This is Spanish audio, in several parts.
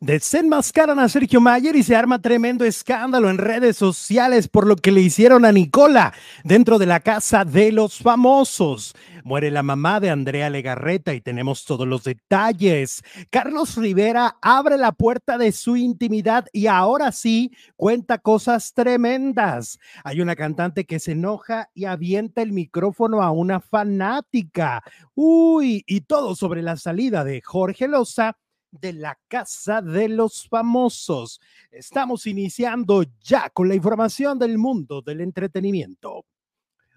Desenmascaran a Sergio Mayer y se arma tremendo escándalo en redes sociales por lo que le hicieron a Nicola dentro de la casa de los famosos. Muere la mamá de Andrea Legarreta y tenemos todos los detalles. Carlos Rivera abre la puerta de su intimidad y ahora sí cuenta cosas tremendas. Hay una cantante que se enoja y avienta el micrófono a una fanática. Uy, y todo sobre la salida de Jorge Loza de la Casa de los Famosos. Estamos iniciando ya con la información del mundo del entretenimiento.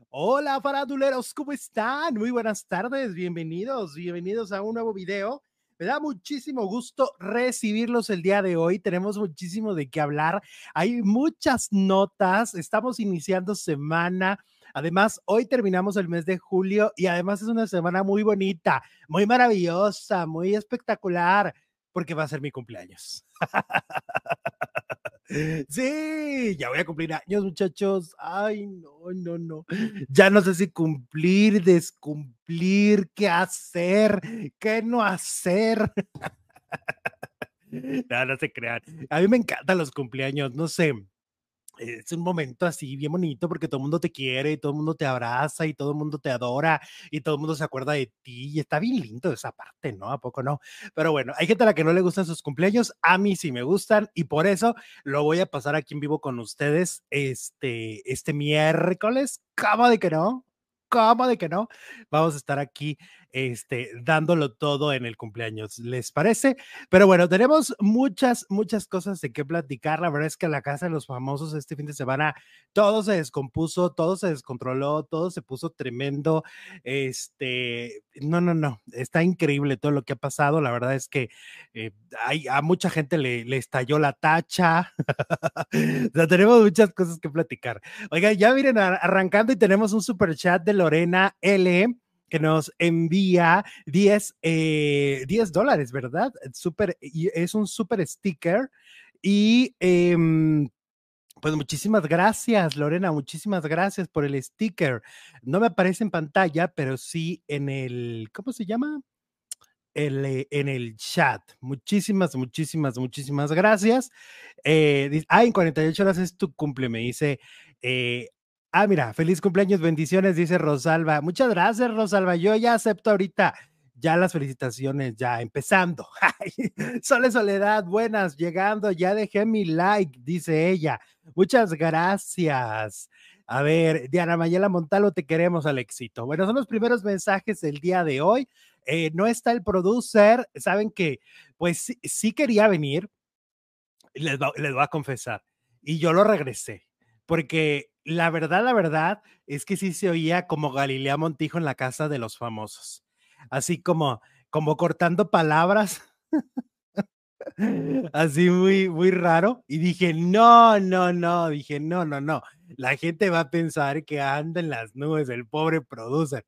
Hola faraduleros, ¿cómo están? Muy buenas tardes, bienvenidos, bienvenidos a un nuevo video. Me da muchísimo gusto recibirlos el día de hoy. Tenemos muchísimo de qué hablar. Hay muchas notas. Estamos iniciando semana. Además, hoy terminamos el mes de julio y además es una semana muy bonita, muy maravillosa, muy espectacular, porque va a ser mi cumpleaños. Sí, ya voy a cumplir años, muchachos. Ay, no, no, no. Ya no sé si cumplir, descumplir, qué hacer, qué no hacer. No, no se crean. A mí me encantan los cumpleaños, no sé es un momento así bien bonito porque todo el mundo te quiere, y todo el mundo te abraza y todo el mundo te adora y todo el mundo se acuerda de ti y está bien lindo esa parte, ¿no? ¿A poco no? Pero bueno, hay gente a la que no le gustan sus cumpleaños, a mí sí me gustan y por eso lo voy a pasar aquí en vivo con ustedes este, este miércoles. ¿Cómo de que no? ¿Cómo de que no? Vamos a estar aquí este, dándolo todo en el cumpleaños, ¿les parece? Pero bueno, tenemos muchas, muchas cosas de qué platicar. La verdad es que la casa de los famosos este fin de semana todo se descompuso, todo se descontroló, todo se puso tremendo. Este, no, no, no, está increíble todo lo que ha pasado. La verdad es que eh, hay, a mucha gente le, le estalló la tacha. o sea, tenemos muchas cosas que platicar. Oiga, ya miren, arrancando y tenemos un super chat de Lorena L que nos envía 10, eh, dólares, ¿verdad? Super, es un super sticker. Y em, pues muchísimas gracias, Lorena, muchísimas gracias por el sticker. No me aparece en pantalla, pero sí en el, ¿cómo se llama? Eh, en el chat. Muchísimas, muchísimas, muchísimas gracias. Eh, ah, en 48 horas es tu cumple, me dice eh, Ah, mira, feliz cumpleaños, bendiciones, dice Rosalba. Muchas gracias, Rosalba. Yo ya acepto ahorita ya las felicitaciones, ya empezando. Sole Soledad, buenas, llegando, ya dejé mi like, dice ella. Muchas gracias. A ver, Diana Mayela Montalo, te queremos al éxito. Bueno, son los primeros mensajes del día de hoy. Eh, no está el producer, saben que, pues sí, quería venir, les, les voy a confesar, y yo lo regresé, porque la verdad, la verdad es que sí se oía como Galilea Montijo en la casa de los famosos, así como, como cortando palabras, así muy, muy raro. Y dije, no, no, no, dije, no, no, no, la gente va a pensar que anda en las nubes el pobre producer.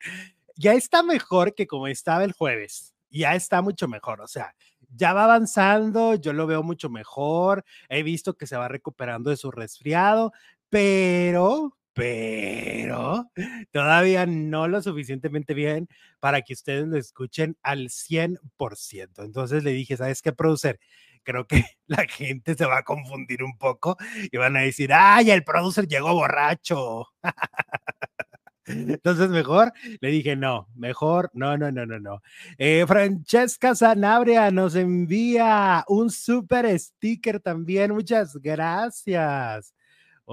Ya está mejor que como estaba el jueves, ya está mucho mejor, o sea, ya va avanzando, yo lo veo mucho mejor, he visto que se va recuperando de su resfriado, pero, pero todavía no lo suficientemente bien para que ustedes lo escuchen al 100%. Entonces le dije, ¿sabes qué, producer? Creo que la gente se va a confundir un poco y van a decir, ¡ay, el producer llegó borracho! Entonces, mejor le dije, no, mejor, no, no, no, no, no. Eh, Francesca Sanabria nos envía un super sticker también. Muchas gracias.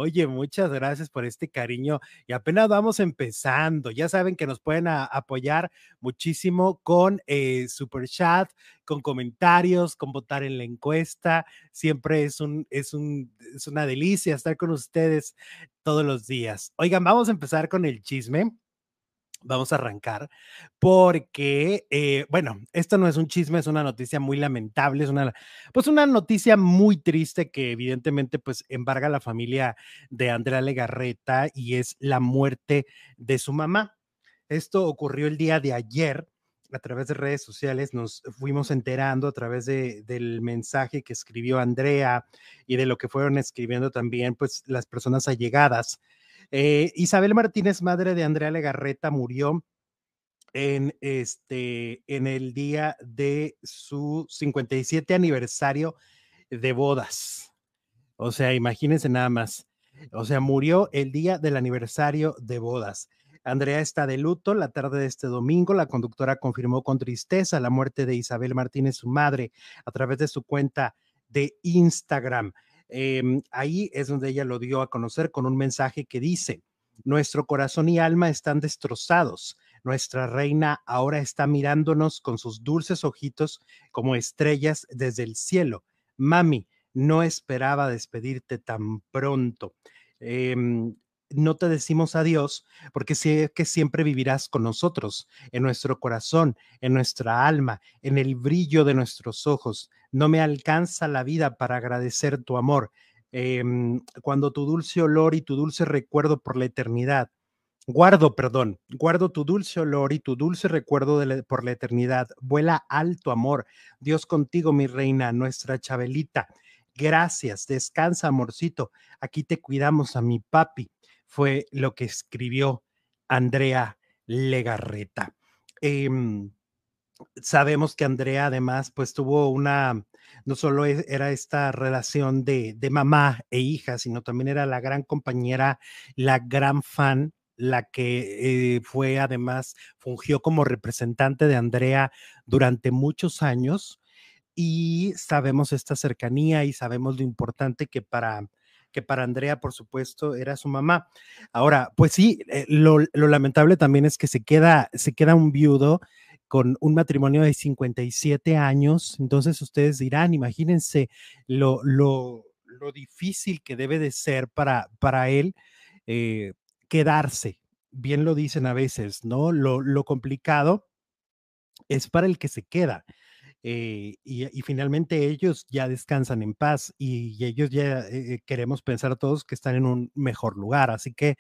Oye, muchas gracias por este cariño y apenas vamos empezando. Ya saben que nos pueden apoyar muchísimo con eh, super chat, con comentarios, con votar en la encuesta. Siempre es un, es un, es una delicia estar con ustedes todos los días. Oigan, vamos a empezar con el chisme vamos a arrancar porque, eh, bueno, esto no es un chisme, es una noticia muy lamentable, es una, pues una noticia muy triste que evidentemente pues embarga a la familia de Andrea Legarreta y es la muerte de su mamá. Esto ocurrió el día de ayer a través de redes sociales, nos fuimos enterando a través de, del mensaje que escribió Andrea y de lo que fueron escribiendo también pues las personas allegadas eh, Isabel Martínez, madre de Andrea Legarreta, murió en, este, en el día de su 57 aniversario de bodas. O sea, imagínense nada más. O sea, murió el día del aniversario de bodas. Andrea está de luto. La tarde de este domingo, la conductora confirmó con tristeza la muerte de Isabel Martínez, su madre, a través de su cuenta de Instagram. Em, ahí es donde ella lo dio a conocer con un mensaje que dice, nuestro corazón y alma están destrozados. Nuestra reina ahora está mirándonos con sus dulces ojitos como estrellas desde el cielo. Mami, no esperaba despedirte tan pronto. Em, no te decimos adiós porque sé que siempre vivirás con nosotros, en nuestro corazón, en nuestra alma, en el brillo de nuestros ojos. No me alcanza la vida para agradecer tu amor. Em, cuando tu dulce olor y tu dulce recuerdo por la eternidad, guardo, perdón, guardo tu dulce olor y tu dulce recuerdo por la eternidad. Vuela alto, amor. Dios contigo, mi reina, nuestra Chabelita. Gracias, descansa, amorcito. Aquí te cuidamos a mi papi fue lo que escribió Andrea Legarreta. Em, sabemos que Andrea además pues tuvo una, no solo e, era esta relación de, de, mamá e hija, sino también era la gran compañera, la gran fan, la que eh, fue además, fungió como representante de Andrea durante muchos años y sabemos esta cercanía y sabemos lo importante que para que para Andrea, por supuesto, era su mamá. Ahora, pues sí, eh, lo, lamentable también es que se queda, se queda un viudo con un matrimonio de 57 años. Entonces ustedes dirán, imagínense lo, lo, lo difícil que debe de ser para, para él eh, quedarse. Bien lo dicen a veces, ¿no? Lo, lo complicado es para el que se queda. Eh, y, finalmente ellos ya descansan en paz y, ellos ya eh, queremos pensar todos que están en un mejor lugar. Así que,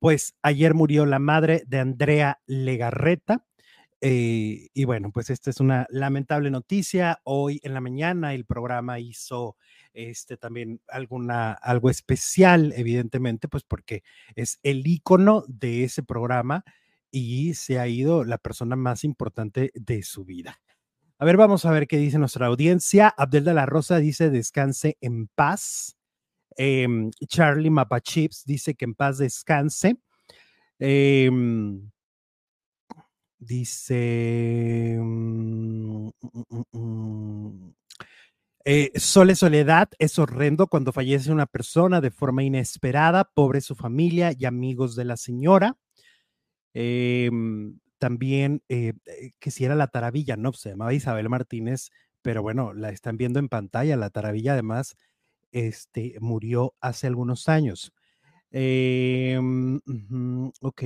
pues ayer murió la madre de Andrea Legarreta. Y bueno, pues esta es una lamentable noticia. Hoy en la mañana el programa hizo este también alguna algo especial, evidentemente, pues porque es el icono de ese programa y se ha ido la persona más importante de su vida. A ver, vamos a ver qué dice nuestra audiencia. Abdel de la Rosa dice descanse en paz. Em, Charlie Mapachips dice que en paz descanse. Em, dice mm, mm, mm, eh, Sole Soledad es horrendo cuando fallece una persona de forma inesperada, pobre su familia y amigos de la señora. Eh, también eh, eh, que si era la taravilla, no, se llamaba Isabel Martínez, pero bueno, la están viendo en pantalla. La taravilla además este, murió hace algunos años. Eh, ok.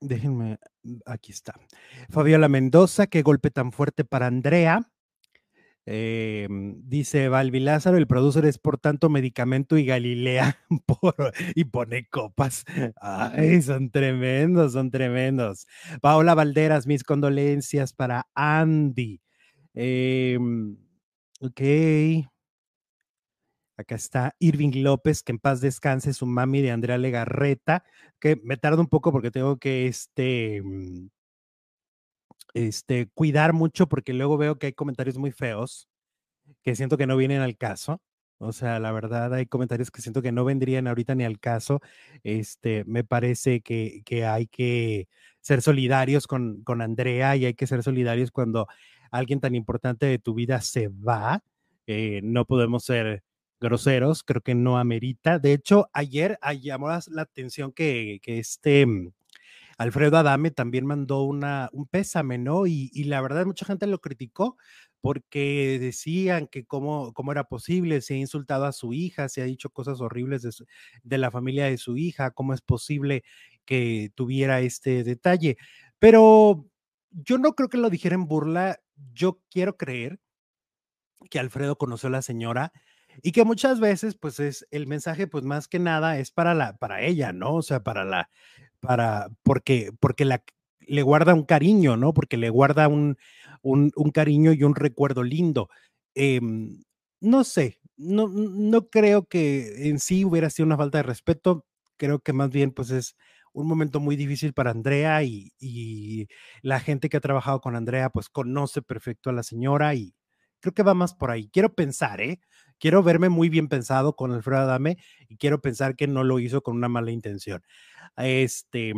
Déjenme, aquí está. Fabiola Mendoza, qué golpe tan fuerte para Andrea. Em, dice Valvi Lázaro, el producer es por tanto medicamento y Galilea y pone copas. Ay, son tremendos, son tremendos. Paola Valderas, mis condolencias para Andy. Em, ok. Acá está Irving López, que en paz descanse su mami de Andrea Legarreta, que me tarda un poco porque tengo que este mm, este, cuidar mucho porque luego veo que hay comentarios muy feos que siento que no vienen al caso. O sea, la verdad hay comentarios que siento que no vendrían ahorita ni al caso. Este, me parece que, que hay que ser solidarios con, con Andrea y hay que ser solidarios cuando alguien tan importante de tu vida se va. Eh, no podemos ser groseros, creo que no amerita. De hecho, ayer llamó la atención que, que este Alfredo Adame también mandó una, un pésame, ¿no? Y, la verdad mucha gente lo criticó porque decían que cómo, cómo era posible, se ha insultado a su hija, se ha dicho cosas horribles de, de la familia de su hija, cómo es posible que tuviera este detalle. Pero yo no creo que lo dijera en burla, yo quiero creer que Alfredo conoció a la señora y que muchas veces pues es el mensaje pues más que nada es para la para ella, ¿no? O sea, para la para porque porque la le guarda un cariño, ¿no? Porque le guarda un, un, cariño y un recuerdo lindo. Em, no sé, no, no creo que en sí hubiera sido una falta de respeto, creo que más bien pues es un momento muy difícil para Andrea y, y, la gente que ha trabajado con Andrea pues conoce perfecto a la señora y creo que va más por ahí. Quiero pensar, ¿eh? Quiero verme muy bien pensado con Alfredo Adame y quiero pensar que no lo hizo con una mala intención. Este,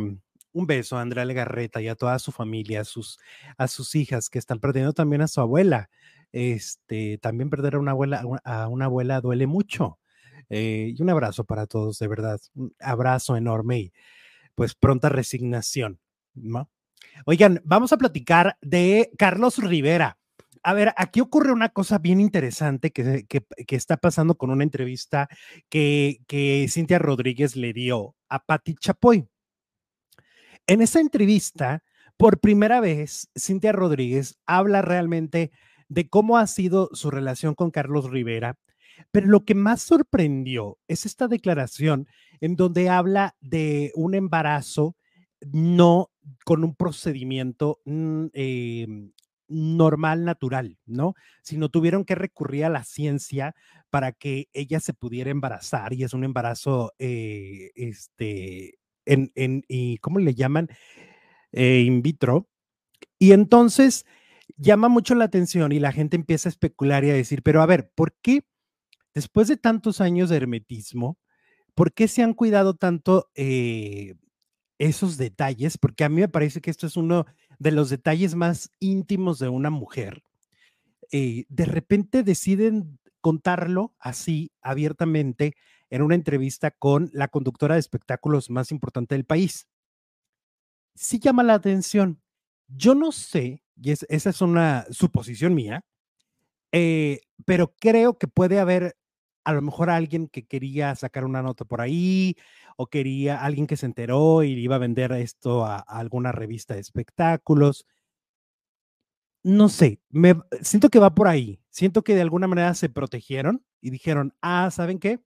un beso a Andrea Legarreta y a toda su familia, a sus, a sus hijas que están perdiendo también a su abuela. Este, también perder a una abuela, a una abuela duele mucho. Eh, y un abrazo para todos, de verdad. Un abrazo enorme y pues pronta resignación. ¿no? Oigan, vamos a platicar de Carlos Rivera. A ver, aquí ocurre una cosa bien interesante que, que, está pasando con una entrevista que, que Cintia Rodríguez le dio a Patti Chapoy. En esa entrevista, por primera vez, Cintia Rodríguez habla realmente de cómo ha sido su relación con Carlos Rivera, pero lo que más sorprendió es esta declaración en donde habla de un embarazo no con un procedimiento mm, em, normal, natural, ¿no? Sino tuvieron que recurrir a la ciencia para que ella se pudiera embarazar y es un embarazo, eh, este, en, ¿cómo le llaman? Eh, in vitro. Y entonces llama mucho la atención y la gente empieza a especular y a decir, pero a ver, ¿por qué después de tantos años de hermetismo, por qué se han cuidado tanto eh, esos detalles? Porque a mí me parece que esto es uno de los detalles más íntimos de una mujer. Eh, de repente deciden contarlo así abiertamente en una entrevista con la conductora de espectáculos más importante del país. Sí llama la atención. Yo no sé, y esa es una suposición mía, eh, pero creo que puede haber a lo mejor alguien que quería sacar una nota por ahí o quería alguien que se enteró y iba a vender esto a, alguna revista de espectáculos. No sé, me siento que va por ahí. Siento que de alguna manera se protegieron y dijeron, ah, ¿saben qué?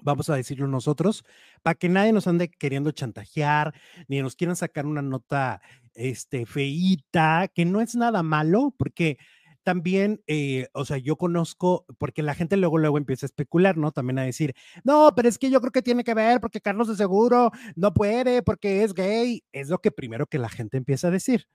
Vamos a decirlo nosotros, para que nadie nos ande queriendo chantajear, ni nos quieran sacar una nota este, feíta, que no es nada malo, porque también, eh, o sea, yo conozco, porque la gente luego, luego empieza a especular, ¿no? También a decir, no, pero es que yo creo que tiene que ver, porque Carlos de seguro no puede, porque es gay. Es lo que primero que la gente empieza a decir.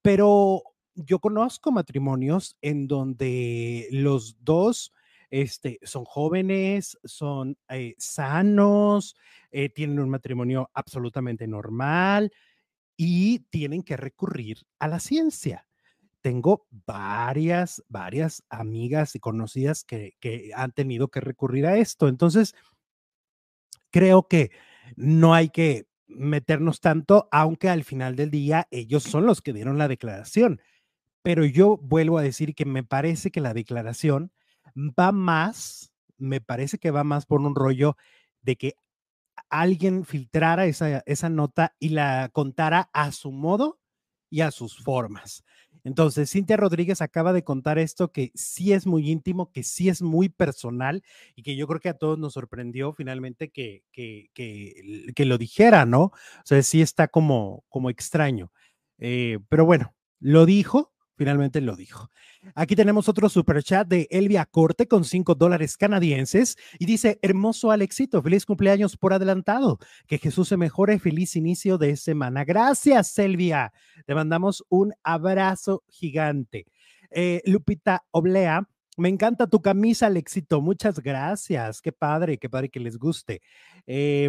Pero yo conozco matrimonios en donde los dos este, son jóvenes, son eh, sanos, eh, tienen un matrimonio absolutamente normal y tienen que recurrir a la ciencia tengo varias, varias amigas y conocidas que, han tenido que recurrir a esto. Entonces, creo que no hay que meternos tanto, aunque al final del día ellos son los que dieron la declaración. Pero yo vuelvo a decir que me parece que la declaración va más, me parece que va más por un rollo de que alguien filtrara esa, esa nota y la contara a su modo y a sus formas. Entonces, Cintia Rodríguez acaba de contar esto que sí es muy íntimo, que sí es muy personal y que yo creo que a todos nos sorprendió finalmente que, que, que, lo dijera, ¿no? O sea, sí está como, como extraño. Eh, pero bueno, lo dijo, finalmente lo dijo. Aquí tenemos otro super chat de Elvia Corte con 5 dólares canadienses y dice, hermoso Alexito, feliz cumpleaños por adelantado, que Jesús se mejore, feliz inicio de semana. Gracias, Elvia. Te mandamos un abrazo gigante. Eh, Lupita Oblea, me encanta tu camisa, Alexito. Muchas gracias. Qué padre, qué padre que les guste. Eh,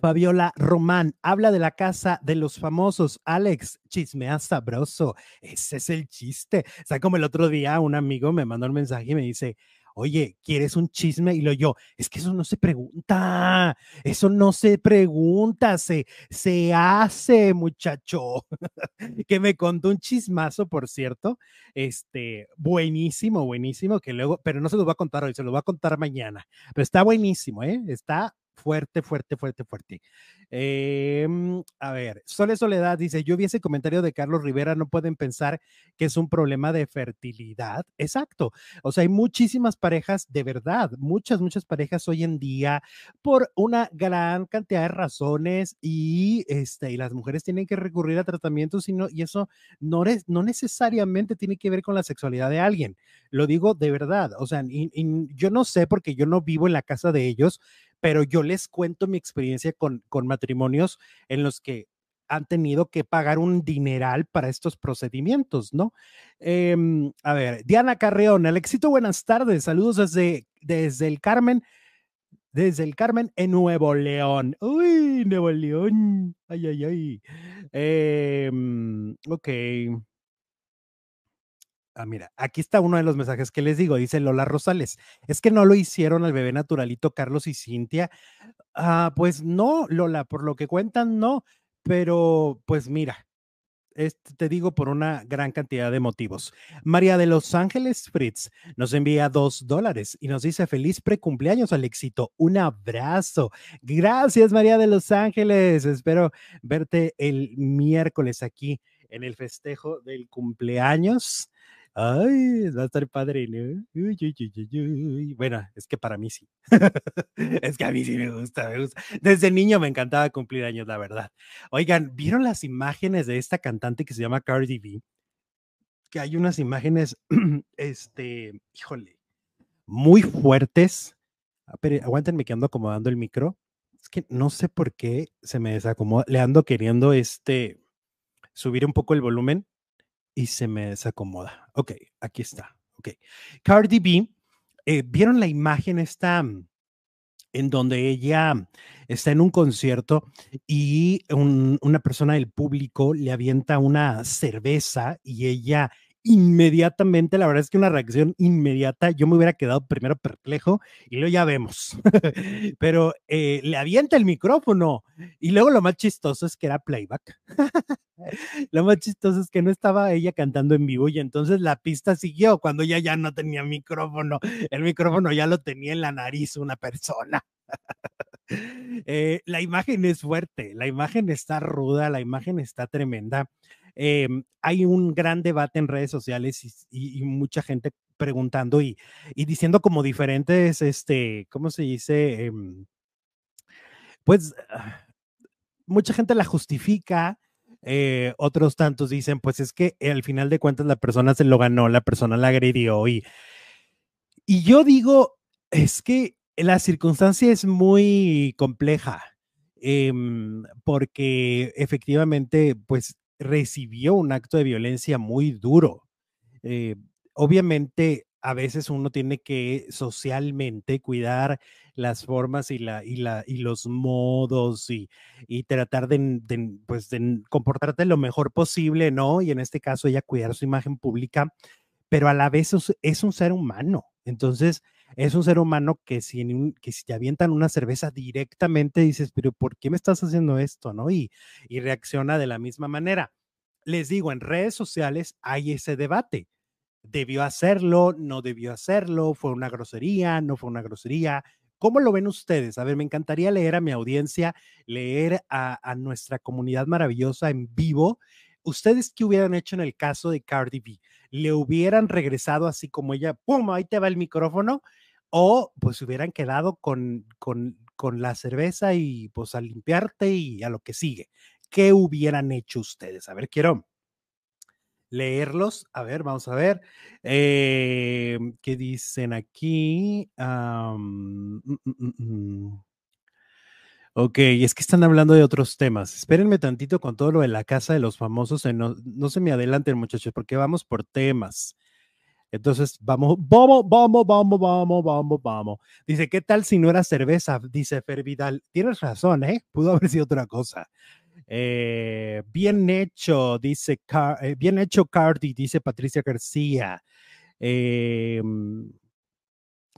Fabiola Román habla de la casa de los famosos. Alex, chismea sabroso. Ese es el chiste. O sea, como el otro día un amigo me mandó un mensaje y me dice, oye, ¿quieres un chisme? Y lo yo, es que eso no se pregunta, eso no se pregunta, se, se hace, muchacho. que me contó un chismazo, por cierto, este, buenísimo, buenísimo, que luego, pero no se lo va a contar hoy, se lo va a contar mañana, pero está buenísimo, ¿eh? Está fuerte, fuerte, fuerte, fuerte. Em, a ver, Sole Soledad dice, yo vi ese comentario de Carlos Rivera, no pueden pensar que es un problema de fertilidad. Exacto. O sea, hay muchísimas parejas, de verdad, muchas, muchas parejas hoy en día por una gran cantidad de razones y, este, y las mujeres tienen que recurrir a tratamientos y, no, y eso no, es, no necesariamente tiene que ver con la sexualidad de alguien. Lo digo de verdad. O sea, yo no sé porque yo no vivo en la casa de ellos, pero yo les cuento mi experiencia con, con matrimonios en los que han tenido que pagar un dineral para estos procedimientos, ¿no? Em, a ver, Diana Carreón, el éxito, buenas tardes, saludos desde, desde el Carmen, desde el Carmen en Nuevo León. Uy, Nuevo León, ay, ay, ay. Em, ok. Ah, mira, aquí está uno de los mensajes que les digo, dice Lola Rosales. Es que no lo hicieron al bebé naturalito Carlos y Cintia. Ah, pues no, Lola, por lo que cuentan, no. Pero, pues mira, te digo por una gran cantidad de motivos. María de Los Ángeles Fritz nos envía dos dólares y nos dice feliz precumpleaños al éxito. Un abrazo. Gracias, María de Los Ángeles. Espero verte el miércoles aquí en el festejo del cumpleaños. Ay, va a estar padre, ¿no? Bueno, es que para mí sí. es que a mí sí me gusta, me gusta. Desde niño me encantaba cumplir años, la verdad. Oigan, ¿vieron las imágenes de esta cantante que se llama Cardi B? Que hay unas imágenes, este, híjole, muy fuertes. Pero aguántenme que ando acomodando el micro. Es que no sé por qué se me desacomoda. Le ando queriendo, este, subir un poco el volumen y se me desacomoda. Ok, aquí está. Ok. Cardi B, eh, ¿vieron la imagen esta mm, en donde ella está en un concierto y una persona del público le avienta una cerveza y ella inmediatamente, la verdad es que una reacción inmediata, yo me hubiera quedado primero perplejo y luego ya vemos, pero eh, le avienta el micrófono y luego lo más chistoso es que era playback. lo más chistoso es que no estaba ella cantando en vivo y entonces la pista siguió cuando ella ya no tenía micrófono, el micrófono ya lo tenía en la nariz una persona. Eh, la imagen es fuerte, la imagen está ruda, la imagen está tremenda. Em, hay un gran debate en redes sociales y, mucha gente preguntando y, diciendo como diferentes, este, ¿cómo se dice? Em, pues ah, mucha gente la justifica, eh, otros tantos dicen, pues es que al final de cuentas la persona se lo ganó, la persona la agredió y, y yo digo, es que la circunstancia es muy compleja. Em, porque efectivamente, pues recibió un acto de violencia muy duro. Eh, obviamente, a veces uno tiene que socialmente cuidar las formas y, la, y, la, y los modos y, y tratar de, pues, de comportarte lo mejor posible, ¿no? Y en este caso ella cuidar su imagen pública, pero a la vez es, un ser humano. Entonces, es un ser humano que si, que si te avientan una cerveza directamente dices, pero ¿por qué me estás haciendo esto? ¿No? Y, y reacciona de la misma manera. Les digo, en redes sociales hay ese debate. ¿Debió hacerlo? ¿No debió hacerlo? ¿Fue una grosería? ¿No fue una grosería? ¿Cómo lo ven ustedes? A ver, me encantaría leer a mi audiencia, leer a, a nuestra comunidad maravillosa en vivo. ¿Ustedes qué hubieran hecho en el caso de Cardi B? ¿Le hubieran regresado así como ella, ¡pum! Ahí te va el micrófono o pues hubieran quedado con, con, con la cerveza y pues a limpiarte y a lo que sigue. ¿Qué hubieran hecho ustedes? A ver, quiero leerlos. A ver, vamos a ver. Eh, ¿Qué dicen aquí? Mm, ok, es que están hablando de otros temas. Espérenme tantito con todo lo de la casa de los famosos. No, no se me adelanten, muchachos, porque vamos por temas. Entonces, vamos, vamos, vamos, vamos, vamos, vamos, vamos. Dice, ¿qué tal si no era cerveza? Dice Fer Vidal. Tienes razón, ¿eh? Pudo haber sido otra cosa. Eh, bien hecho, dice, eh, bien hecho Cardi, dice Patricia García. Em,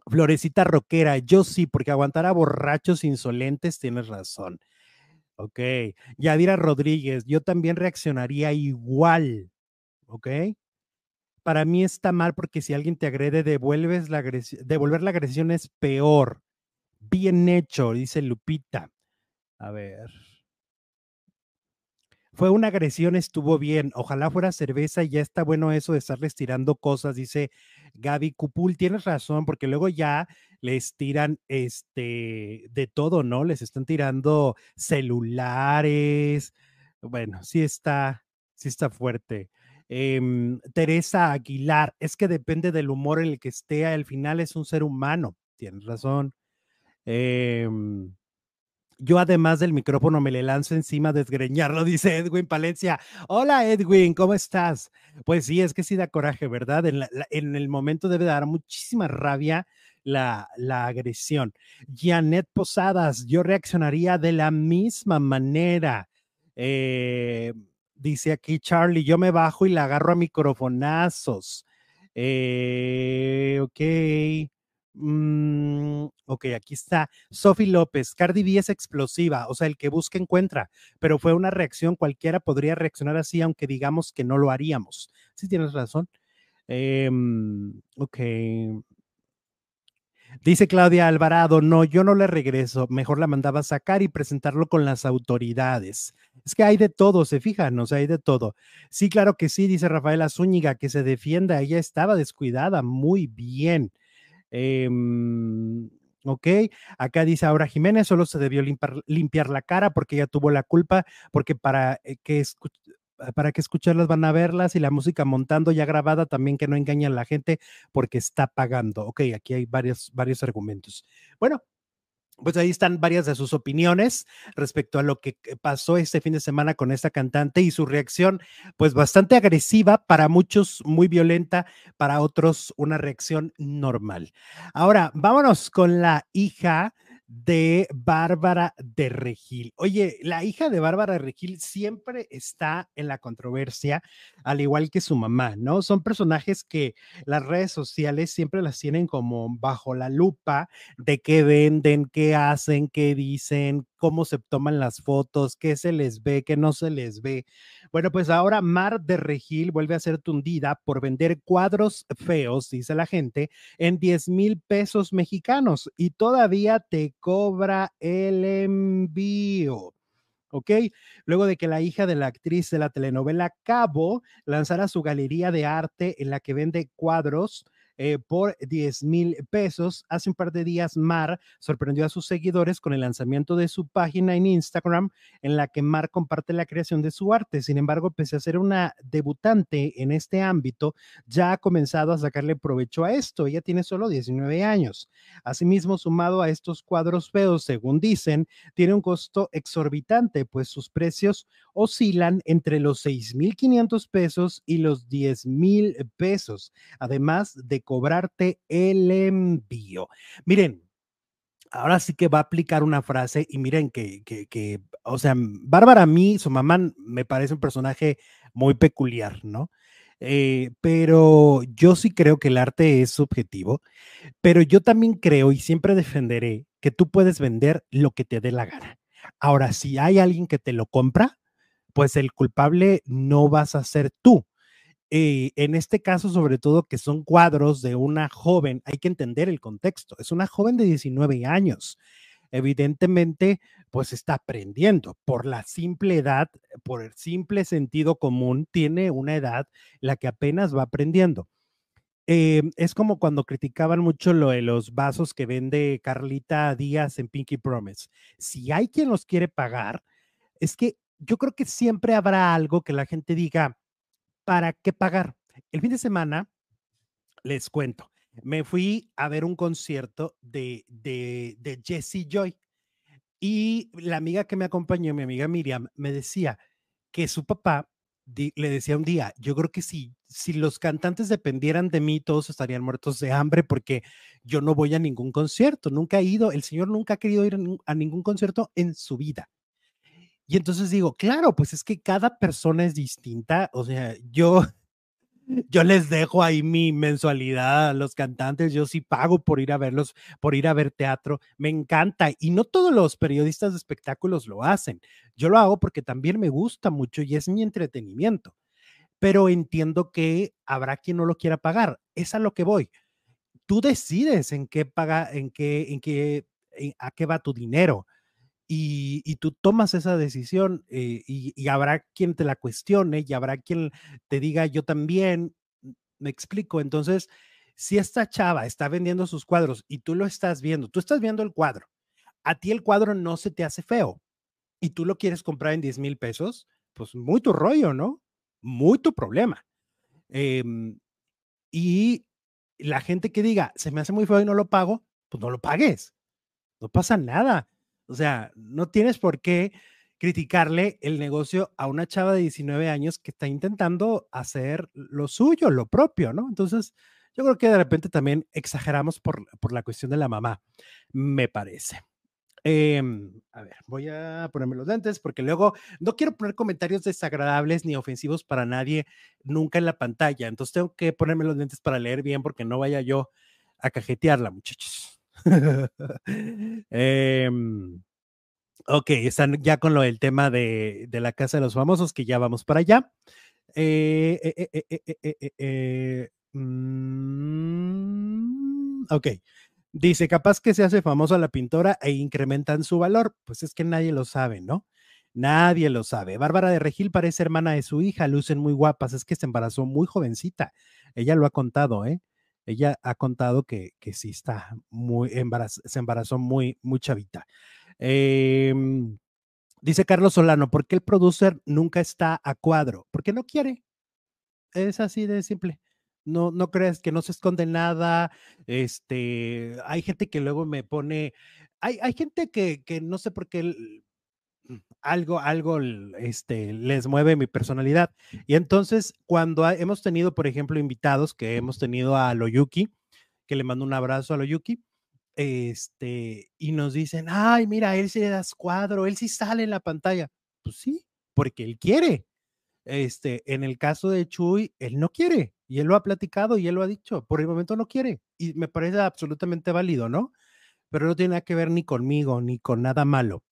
Florecita Roquera, yo sí, porque aguantar a borrachos insolentes, tienes razón. Ok. Yadira Rodríguez, yo también reaccionaría igual. Ok para mí está mal porque si alguien te agrede, devuelves la devolver la agresión es peor. Bien hecho, dice Lupita. A ver. Fue una agresión, estuvo bien. Ojalá fuera cerveza y ya está bueno eso de estarles tirando cosas, dice Gaby Cupul. Tienes razón, porque luego ya les tiran este de todo, ¿no? Les están tirando celulares. Bueno, sí está, sí está fuerte. Em, Teresa Aguilar, es que depende del humor en el que esté, al final es un ser humano, tienes razón. Em, yo además del micrófono me le lanzo encima desgreñarlo, dice Edwin Palencia. Hola Edwin, ¿cómo estás? Pues sí, es que sí da coraje, ¿verdad? En, en el momento debe dar muchísima rabia la, la, agresión. Janet Posadas, yo reaccionaría de la misma manera. Eh, dice aquí Charlie, yo me bajo y la agarro a microfonazos. Eh, ok. Mm, ok, aquí está. Sophie López, Cardi B es explosiva, o sea, el que busca encuentra, pero fue una reacción, cualquiera podría reaccionar así, aunque digamos que no lo haríamos. Sí, tienes razón. Eh, ok. Dice Claudia Alvarado, no, yo no le regreso, mejor la mandaba a sacar y presentarlo con las autoridades. Es que hay de todo, se fijan, o sea, hay de todo. Sí, claro que sí, dice Rafaela Zúñiga, que se defienda, ella estaba descuidada, muy bien. Eh, ok, acá dice ahora Jiménez, solo se debió limpiar, la cara porque ella tuvo la culpa, porque para eh, que para que escucharlas van a verlas y la música montando ya grabada también que no engañan a la gente porque está pagando. Ok, aquí hay varios, varios argumentos. Bueno, pues ahí están varias de sus opiniones respecto a lo que pasó este fin de semana con esta cantante y su reacción, pues bastante agresiva, para muchos muy violenta, para otros una reacción normal. Ahora, vámonos con la hija de Bárbara de Regil. Oye, la hija de Bárbara de Regil siempre está en la controversia, al igual que su mamá, ¿no? Son personajes que las redes sociales siempre las tienen como bajo la lupa de qué venden, qué hacen, qué dicen, cómo se toman las fotos, qué se les ve, qué no se les ve. Bueno, pues ahora Mar de Regil vuelve a ser tundida por vender cuadros feos, dice la gente, en 10 mil pesos mexicanos y todavía te cobra el envío. ¿ok? Luego de que la hija de la actriz de la telenovela Cabo lanzara su galería de arte en la que vende cuadros eh, por 10 mil pesos. Hace un par de días, Mar sorprendió a sus seguidores con el lanzamiento de su página en Instagram, en la que Mar comparte la creación de su arte. Sin embargo, pese a ser una debutante en este ámbito, ya ha comenzado a sacarle provecho a esto. Ella tiene solo 19 años. Asimismo, sumado a estos cuadros feos, según dicen, tiene un costo exorbitante, pues sus precios oscilan entre los 6.500 pesos y los 10.000 pesos, además de cobrarte el envío. Miren, ahora sí que va a aplicar una frase y miren que, que, que, o sea, Bárbara a mí, su mamá me parece un personaje muy peculiar, ¿no? Eh, pero yo sí creo que el arte es subjetivo, pero yo también creo y siempre defenderé que tú puedes vender lo que te dé la gana. Ahora, si hay alguien que te lo compra, pues el culpable no vas a ser tú, en este caso, sobre todo, que son cuadros de una joven, hay que entender el contexto. Es una joven de 19 años. Evidentemente, pues está aprendiendo por la simple edad, por el simple sentido común, tiene una edad la que apenas va aprendiendo. Eh, es como cuando criticaban mucho lo de los vasos que vende Carlita Díaz en Pinky Promise. Si hay quien los quiere pagar, es que yo creo que siempre habrá algo que la gente diga, ¿para qué pagar? El fin de semana, les cuento, me fui a ver un concierto de, de, de Jesse Joy y la amiga que me acompañó, mi amiga Miriam, me decía que su papá le decía un día, yo creo que si, si los cantantes dependieran de mí, todos estarían muertos de hambre porque yo no voy a ningún concierto, nunca he ido, el señor nunca ha querido ir a ningún concierto en su vida. Y entonces digo, claro, pues es que cada persona es distinta. O sea, yo, yo les dejo ahí mi mensualidad a los cantantes. Yo sí pago por ir a verlos, por ir a ver teatro. Me encanta. Y no todos los periodistas de espectáculos lo hacen. Yo lo hago porque también me gusta mucho y es mi entretenimiento. Pero entiendo que habrá quien no lo quiera pagar. Es a lo que voy. Tú decides en qué paga, en qué, en qué, a qué va tu dinero y, tú tomas esa decisión eh, y, habrá quien te la cuestione y habrá quien te diga yo también, me explico. Entonces, si esta chava está vendiendo sus cuadros y tú lo estás viendo, tú estás viendo el cuadro, a ti el cuadro no se te hace feo y tú lo quieres comprar en 10 mil pesos, pues muy tu rollo, ¿no? Muy tu problema. Em, y la gente que diga, se me hace muy feo y no lo pago, pues no lo pagues. no pasa nada. O sea, no tienes por qué criticarle el negocio a una chava de 19 años que está intentando hacer lo suyo, lo propio, ¿no? Entonces, yo creo que de repente también exageramos por, por la cuestión de la mamá, me parece. Em, a ver, voy a ponerme los lentes porque luego no quiero poner comentarios desagradables ni ofensivos para nadie nunca en la pantalla. Entonces tengo que ponerme los lentes para leer bien porque no vaya yo a cajetearla, muchachos. Em, ok, están ya con lo del tema de, la casa de los famosos, que ya vamos para allá. Eh, eh, eh, mm, ok. Dice, capaz que se hace famosa la pintora e incrementan su valor. Pues es que nadie lo sabe, ¿no? Nadie lo sabe. Bárbara de Regil parece hermana de su hija, lucen muy guapas. Es que se embarazó muy jovencita. Ella lo ha contado, ¿eh? Ella ha contado que, que sí está muy embarazada, se embarazó muy, muy chavita. Em, dice Carlos Solano, ¿por qué el producer nunca está a cuadro? Porque no quiere. Es así de simple. No, no creas que no se esconde nada. Este, hay gente que luego me pone, hay, hay gente que, que no sé por qué algo, algo este, les mueve mi personalidad. Y entonces, cuando hemos tenido, por ejemplo, invitados, que hemos tenido a Loyuki, que le mando un abrazo a Loyuki, este, y nos dicen, ay, mira, él sí le das cuadro, él sí sale en la pantalla. Pues sí, porque él quiere. Este, en el caso de Chuy, él no quiere y él lo ha platicado y él lo ha dicho, por el momento no quiere y me parece absolutamente válido, ¿no? Pero no tiene nada que ver ni conmigo ni con nada malo.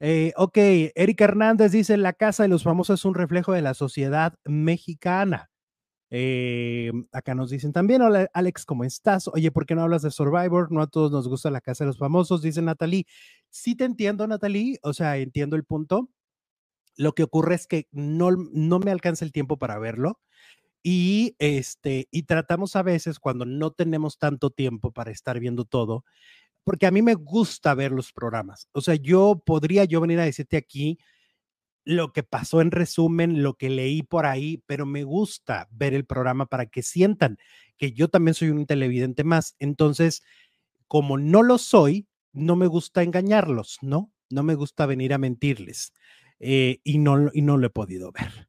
Eh, ok, Erika Hernández dice, la casa de los famosos es un reflejo de la sociedad mexicana. Eh, acá nos dicen también, hola Alex, ¿cómo estás? Oye, ¿por qué no hablas de Survivor? No a todos nos gusta la casa de los famosos, dice Natalie. Sí te entiendo, Natalie, o sea, entiendo el punto. Lo que ocurre es que no, no me alcanza el tiempo para verlo. Y, este, y tratamos a veces cuando no tenemos tanto tiempo para estar viendo todo, porque a mí me gusta ver los programas. O sea, yo podría yo venir a decirte aquí lo que pasó en resumen, lo que leí por ahí, pero me gusta ver el programa para que sientan que yo también soy un televidente más. Entonces, como no lo soy, no me gusta engañarlos, ¿no? No me gusta venir a mentirles. Eh, y, no, y no lo he podido ver.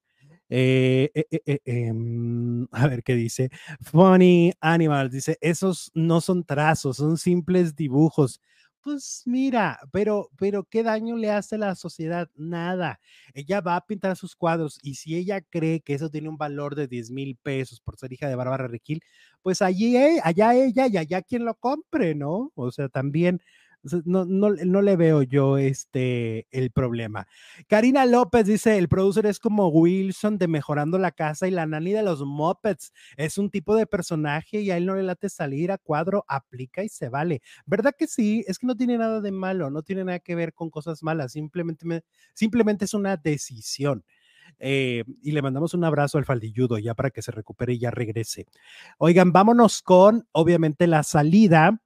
Eh, eh, em, a ver qué dice. Funny Animals dice, esos no son trazos, son simples dibujos. Pues mira, pero, pero ¿qué daño le hace a la sociedad? Nada. Ella va a pintar sus cuadros y si ella cree que eso tiene un valor de 10 mil pesos por ser hija de Bárbara Requil, pues allí, allá ella y allá quien lo compre, ¿no? O sea, también no, no, no, le veo yo este, el problema. Karina López dice, el producer es como Wilson de Mejorando la Casa y la nani de los Muppets. Es un tipo de personaje y a él no le late salir a cuadro, aplica y se vale. ¿Verdad que sí? Es que no tiene nada de malo, no tiene nada que ver con cosas malas, simplemente, simplemente es una decisión. Eh, y le mandamos un abrazo al faldilludo ya para que se recupere y ya regrese. Oigan, vámonos con, obviamente, la salida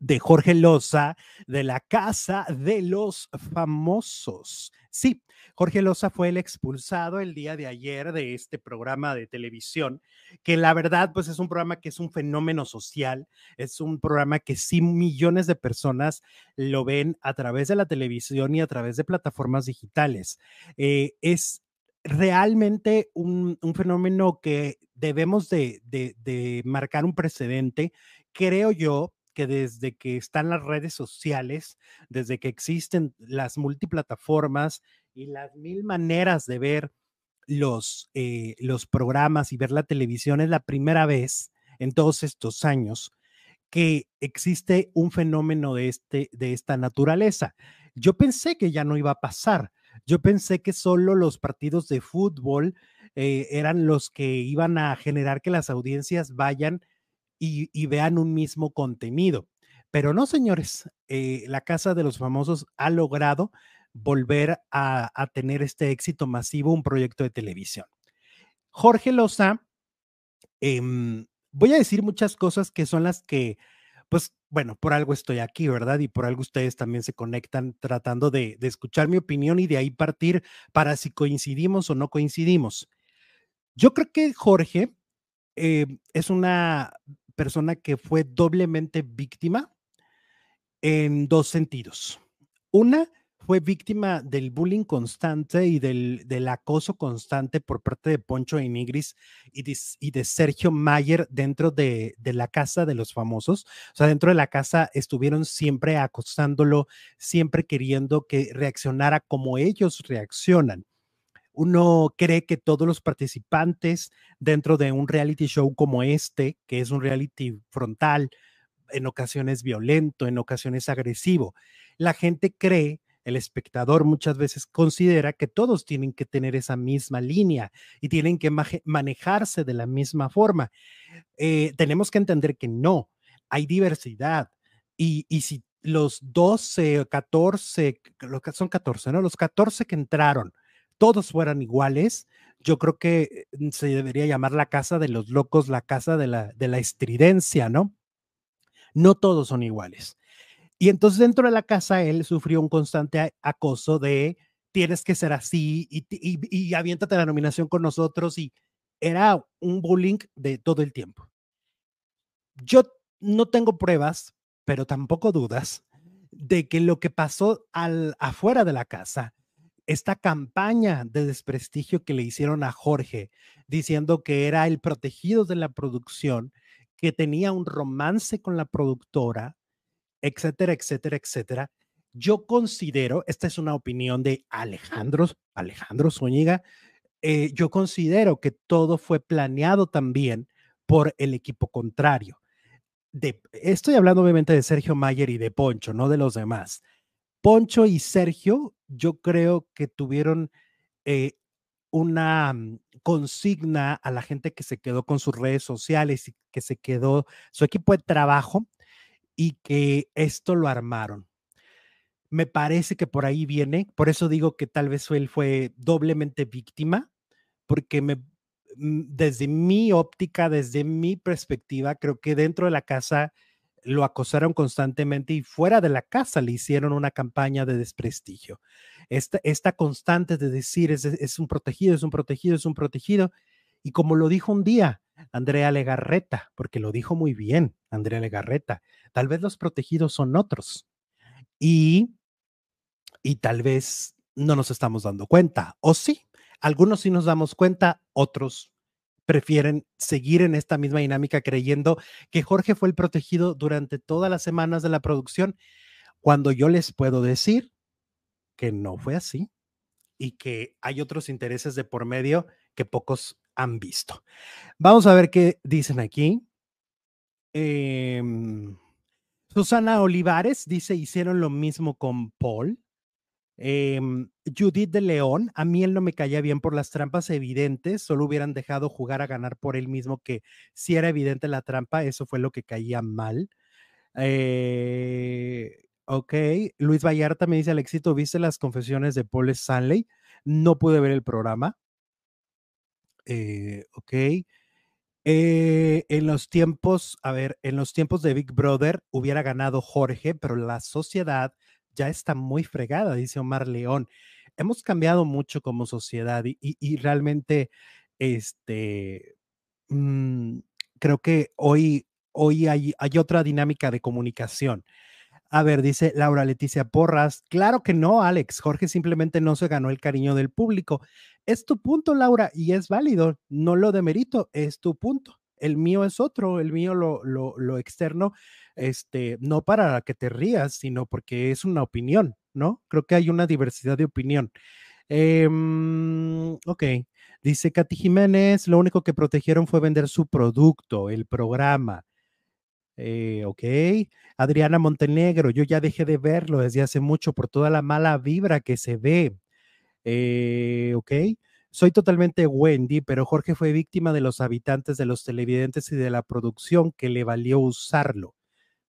de Jorge Loza de la Casa de los Famosos. Sí, Jorge Loza fue el expulsado el día de ayer de este programa de televisión, que la verdad, pues es un programa que es un fenómeno social, es un programa que sí millones de personas lo ven a través de la televisión y a través de plataformas digitales. Eh, es realmente un, fenómeno que debemos de, de marcar un precedente, creo yo, que desde que están las redes sociales, desde que existen las multiplataformas y las mil maneras de ver los, eh, los programas y ver la televisión, es la primera vez en todos estos años que existe un fenómeno de, este, de esta naturaleza. Yo pensé que ya no iba a pasar. Yo pensé que solo los partidos de fútbol eh, eran los que iban a generar que las audiencias vayan y, vean un mismo contenido. Pero no, señores, eh, la Casa de los Famosos ha logrado volver a, tener este éxito masivo, un proyecto de televisión. Jorge Loza, em, voy a decir muchas cosas que son las que, pues, bueno, por algo estoy aquí, ¿verdad? Y por algo ustedes también se conectan tratando de, escuchar mi opinión y de ahí partir para si coincidimos o no coincidimos. Yo creo que Jorge eh, es una persona que fue doblemente víctima en dos sentidos. Una, fue víctima del bullying constante y del, del acoso constante por parte de Poncho Enigris y de, y de Sergio Mayer dentro de, de, la casa de los famosos. O sea, dentro de la casa estuvieron siempre acosándolo, siempre queriendo que reaccionara como ellos reaccionan. Uno cree que todos los participantes dentro de un reality show como este, que es un reality frontal, en ocasiones violento, en ocasiones agresivo, la gente cree el espectador muchas veces considera que todos tienen que tener esa misma línea y tienen que manejarse de la misma forma. Eh, tenemos que entender que no, hay diversidad. Y, y si los 12 o 14, son 14, ¿no? Los 14 que entraron, todos fueran iguales, yo creo que mm, se debería llamar la casa de los locos, la casa de la, de estridencia, ¿no? No todos son iguales. Y entonces dentro de la casa él sufrió un constante acoso de tienes que ser así y, y, y aviéntate la nominación con nosotros y era un bullying de todo el tiempo. Yo no tengo pruebas, pero tampoco dudas de que lo que pasó al, afuera de la casa, esta campaña de desprestigio que le hicieron a Jorge, diciendo que era el protegido de la producción, que tenía un romance con la productora, etcétera, etcétera, etcétera. Yo considero, esta es una opinión de Alejandro, Alejandro Zúñiga, eh, yo considero que todo fue planeado también por el equipo contrario. Estoy hablando obviamente de Sergio Mayer y de Poncho, no de los demás. Poncho y Sergio, yo creo que tuvieron eh, una mm, consigna a la gente que se quedó con sus redes sociales y que se quedó su equipo de trabajo y que esto lo armaron. Me parece que por ahí viene, por eso digo que tal vez él fue doblemente víctima, porque me, mm, desde mi óptica, desde mi perspectiva, creo que dentro de la casa lo acosaron constantemente y fuera de la casa le hicieron una campaña de desprestigio. Esta, constante de decir es, es un protegido, es un protegido, es un protegido. Y como lo dijo un día Andrea Legarreta, porque lo dijo muy bien Andrea Legarreta, tal vez los protegidos son otros y, y tal vez no nos estamos dando cuenta, o sí, algunos sí nos damos cuenta, otros prefieren seguir en esta misma dinámica creyendo que Jorge fue el protegido durante todas las semanas de la producción, cuando yo les puedo decir que no fue así y que hay otros intereses de por medio que pocos han visto. Vamos a ver qué dicen aquí. Eh, Susana Olivares dice, hicieron lo mismo con Paul. Eh, Judith de León, a mí él no me caía bien por las trampas evidentes, solo hubieran dejado jugar a ganar por él mismo, que si era evidente la trampa, eso fue lo que caía mal. Eh, ok, Luis Vallarta me dice, Alexito, ¿viste las confesiones de Paul Stanley? No pude ver el programa. Eh, ok. Eh, en los tiempos, a ver, en los tiempos de Big Brother hubiera ganado Jorge, pero la sociedad ya está muy fregada, dice Omar León. Hemos cambiado mucho como sociedad y, realmente, este, mm, creo que hoy, hoy hay, hay otra dinámica de comunicación. A ver, dice Laura Leticia Porras. Claro que no, Alex. Jorge simplemente no se ganó el cariño del público. Es tu punto, Laura, y es válido. No lo demerito, es tu punto. El mío es otro, el mío lo, lo, externo, este, no para que te rías, sino porque es una opinión, ¿no? Creo que hay una diversidad de opinión. Em, ok, dice Katy Jiménez, lo único que protegieron fue vender su producto, el programa. Eh, ok. Adriana Montenegro, yo ya dejé de verlo desde hace mucho por toda la mala vibra que se ve. Eh, ok. Soy totalmente Wendy, pero Jorge fue víctima de los habitantes, de los televidentes y de la producción que le valió usarlo.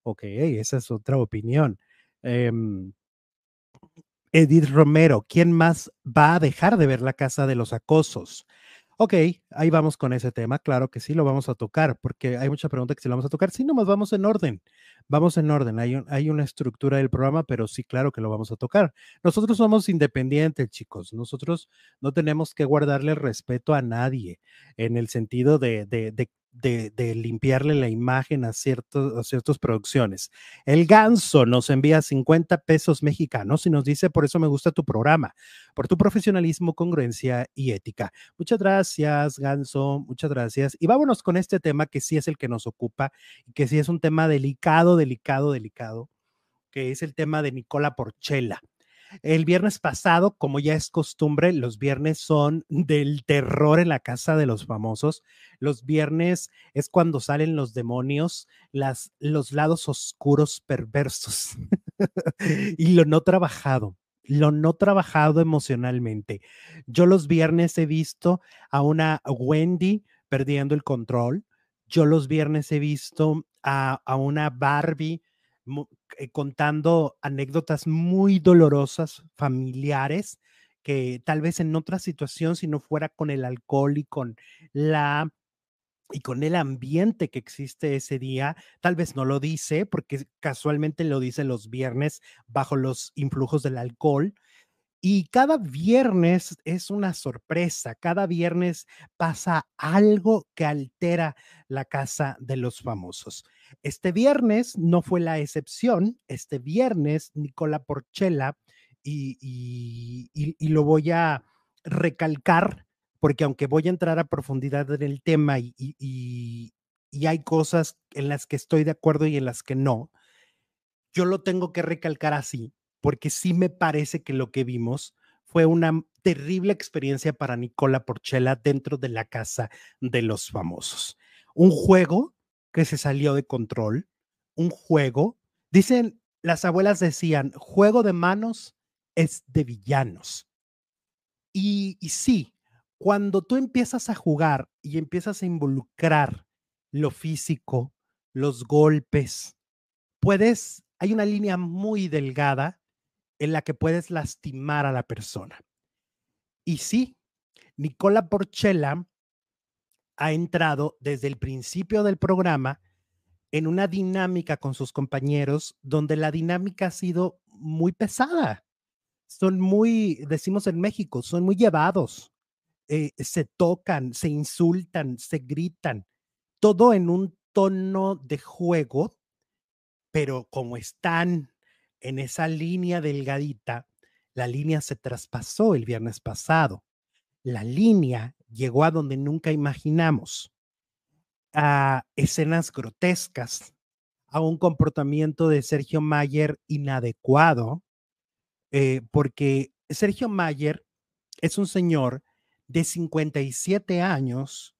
Ok, esa es otra opinión. Em, Edith Romero, ¿quién más va a dejar de ver la casa de los acosos? Ok, ahí vamos con ese tema. Claro que sí, lo vamos a tocar, porque hay mucha pregunta que si lo vamos a tocar. Sí, nomás vamos en orden. Vamos en orden. Hay, una estructura del programa, pero sí, claro que lo vamos a tocar. Nosotros somos independientes, chicos. Nosotros no tenemos que guardarle respeto a nadie en el sentido de, de, limpiarle la imagen a, ciertos, a ciertas producciones. El ganso nos envía 50 pesos mexicanos y nos dice, por eso me gusta tu programa, por tu profesionalismo, congruencia y ética. Muchas gracias, ganso, muchas gracias. Y vámonos con este tema que sí es el que nos ocupa y que sí es un tema delicado, delicado, delicado, que es el tema de Nicola Porchela. El viernes pasado, como ya es costumbre, los viernes son del terror en la casa de los famosos. Los viernes es cuando salen los demonios, las, los lados oscuros perversos y lo no trabajado lo no trabajado emocionalmente. Yo los viernes he visto a una Wendy perdiendo el control. Yo los viernes he visto a, a una Barbie eh, contando anécdotas muy dolorosas, familiares, que tal vez en otra situación, si no fuera con el alcohol y con la y con el ambiente que existe ese día, tal vez no lo dice, porque casualmente lo dice los viernes bajo los influjos del alcohol, y cada viernes es una sorpresa, cada viernes pasa algo que altera la casa de los famosos. Este viernes no fue la excepción, este viernes Nicola Porchela, y, lo voy a recalcar, porque aunque voy a entrar a profundidad en el tema y, y hay cosas en las que estoy de acuerdo y en las que no, yo lo tengo que recalcar así, porque sí me parece que lo que vimos fue una terrible experiencia para Nicola Porchela dentro de la casa de los famosos. Un juego que se salió de control, un juego, dicen, las abuelas decían, juego de manos es de villanos. Y, y sí, cuando tú empiezas a jugar y empiezas a involucrar lo físico, los golpes, puedes, hay una línea muy delgada en la que puedes lastimar a la persona. Y sí, Nicola Porchela ha entrado desde el principio del programa en una dinámica con sus compañeros donde la dinámica ha sido muy pesada. Son muy, decimos en México, son muy llevados. Eh, se tocan, se insultan, se gritan, todo en un tono de juego, pero como están en esa línea delgadita, la línea se traspasó el viernes pasado. La línea llegó a donde nunca imaginamos, a escenas grotescas, a un comportamiento de Sergio Mayer inadecuado, eh, porque Sergio Mayer es un señor de 57 años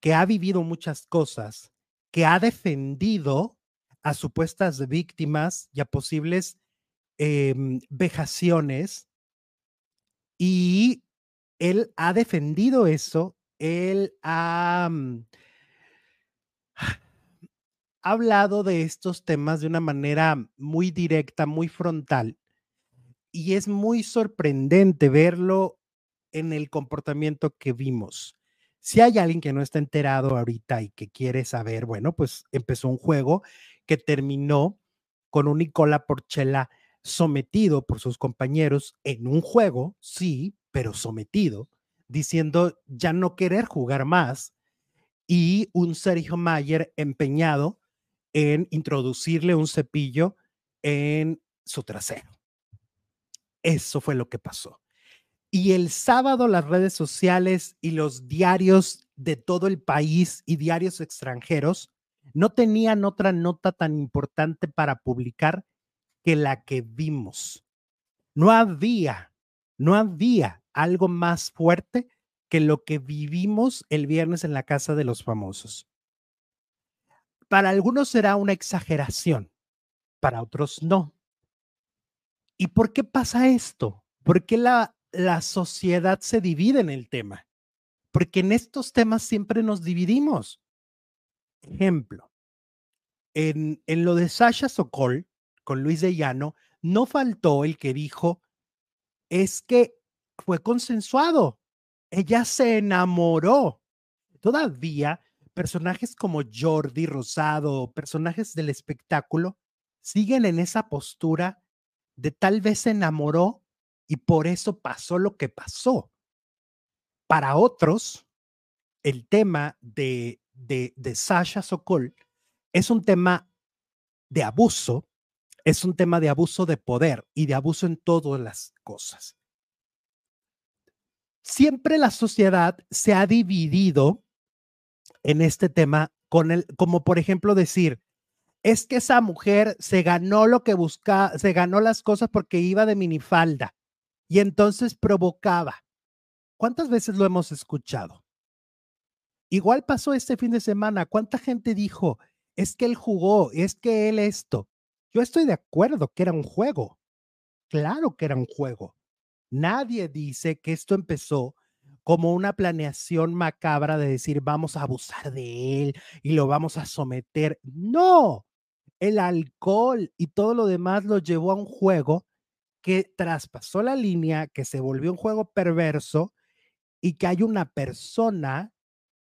que ha vivido muchas cosas, que ha defendido a supuestas víctimas y a posibles em, vejaciones. Y él ha defendido eso, él ha, mm, ha hablado de estos temas de una manera muy directa, muy frontal. Y es muy sorprendente verlo en el comportamiento que vimos. Si hay alguien que no está enterado ahorita y que quiere saber, bueno, pues empezó un juego que terminó con un Nicola Porchela sometido por sus compañeros en un juego, sí, pero sometido, diciendo ya no querer jugar más, y un Sergio Mayer empeñado en introducirle un cepillo en su trasero. Eso fue lo que pasó. Y el sábado las redes sociales y los diarios de todo el país y diarios extranjeros no tenían otra nota tan importante para publicar que la que vimos. No había, no había algo más fuerte que lo que vivimos el viernes en la casa de los famosos. Para algunos será una exageración, para otros no. ¿Y por qué pasa esto? ¿Por qué la, la sociedad se divide en el tema? Porque en estos temas siempre nos dividimos. Ejemplo, en, en lo de Sasha Sokol con Luis de Llano, no faltó el que dijo, es que fue consensuado, ella se enamoró. Todavía personajes como Jordi Rosado, personajes del espectáculo, siguen en esa postura de tal vez se enamoró y por eso pasó lo que pasó. Para otros, el tema de de, Sasha Sokol es un tema de abuso, es un tema de abuso de poder y de abuso en todas las cosas. Siempre la sociedad se ha dividido en este tema con el, como por ejemplo decir, es que esa mujer se ganó lo que buscaba, se ganó las cosas porque iba de minifalda y entonces provocaba. ¿Cuántas veces lo hemos escuchado? Igual pasó este fin de semana. ¿Cuánta gente dijo, es que él jugó, es que él esto? Yo estoy de acuerdo que era un juego. Claro que era un juego. Nadie dice que esto empezó como una planeación macabra de decir vamos a abusar de él y lo vamos a someter. No, el alcohol y todo lo demás lo llevó a un juego que traspasó la línea, que se volvió un juego perverso y que hay una persona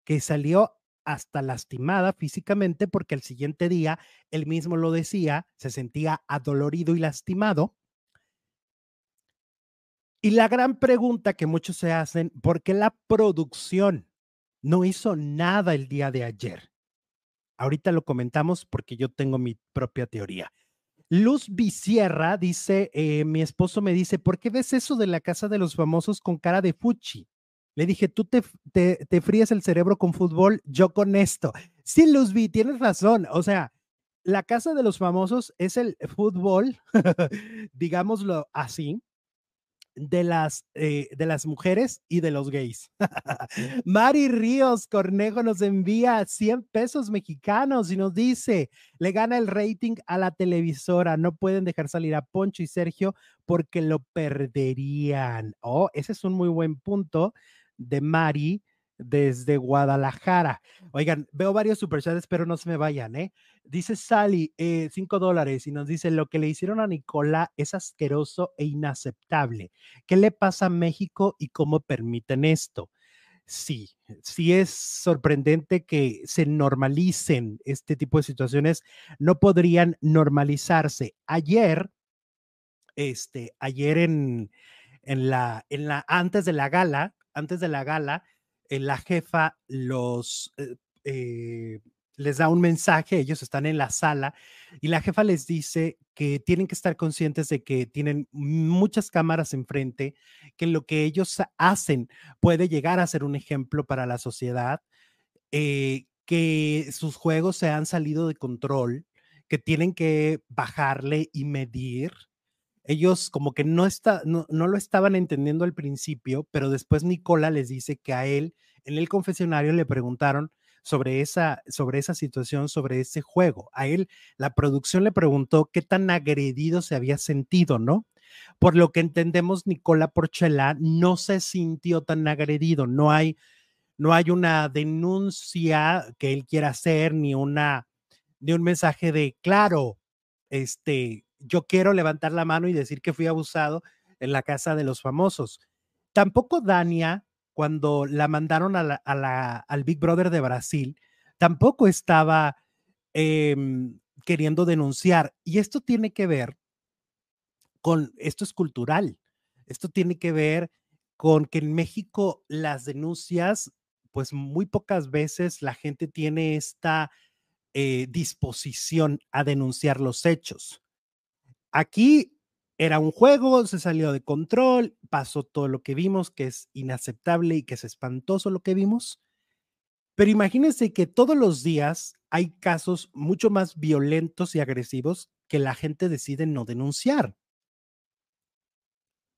que salió hasta lastimada físicamente porque el siguiente día él mismo lo decía, se sentía adolorido y lastimado. Y la gran pregunta que muchos se hacen, ¿por qué la producción no hizo nada el día de ayer? Ahorita lo comentamos porque yo tengo mi propia teoría. Luz Vicierra dice, eh, mi esposo me dice, ¿por qué ves eso de la casa de los famosos con cara de fuchi? Le dije, tú te, te, fríes el cerebro con fútbol, yo con esto. Sí, Luz V, tienes razón. O sea, la casa de los famosos es el fútbol, digámoslo así, de las, eh, de las mujeres y de los gays. Mari Ríos Cornejo nos envía 100 pesos mexicanos y nos dice, le gana el rating a la televisora, no pueden dejar salir a Poncho y Sergio porque lo perderían. Oh, ese es un muy buen punto de Mari desde Guadalajara. Oigan, veo varios superchats, pero no se me vayan, ¿eh? Dice Sally, eh, cinco dólares, y nos dice, lo que le hicieron a Nicola es asqueroso e inaceptable. ¿Qué le pasa a México y cómo permiten esto? Sí, sí es sorprendente que se normalicen este tipo de situaciones. No podrían normalizarse. Ayer, este, ayer en, en la, en la, antes de la gala, antes de la gala, eh, la jefa los eh, eh, les da un mensaje, ellos están en la sala y la jefa les dice que tienen que estar conscientes de que tienen muchas cámaras enfrente, que lo que ellos hacen puede llegar a ser un ejemplo para la sociedad, que sus juegos se han salido de control, que tienen que bajarle y medir ellos como que no, está, no, lo estaban entendiendo al principio, pero después Nicola les dice que a él en el confesionario le preguntaron sobre esa, sobre esa situación, sobre ese juego. A él la producción le preguntó qué tan agredido se había sentido, ¿no? Por lo que entendemos, Nicola Porchela no se sintió tan agredido, no hay, no hay una denuncia que él quiera hacer, ni una, ni un mensaje de, claro, este, yo quiero levantar la mano y decir que fui abusado en la casa de los famosos. Tampoco Dania, cuando la mandaron a al Big Brother de Brasil, tampoco estaba em, queriendo denunciar. Y esto tiene que ver con, esto es cultural, esto tiene que ver con que en México las denuncias, pues muy pocas veces la gente tiene esta eh, disposición a denunciar los hechos. Aquí era un juego, se salió de control, pasó todo lo que vimos, que es inaceptable y que es espantoso lo que vimos. Pero imagínense que todos los días hay casos mucho más violentos y agresivos que la gente decide no denunciar.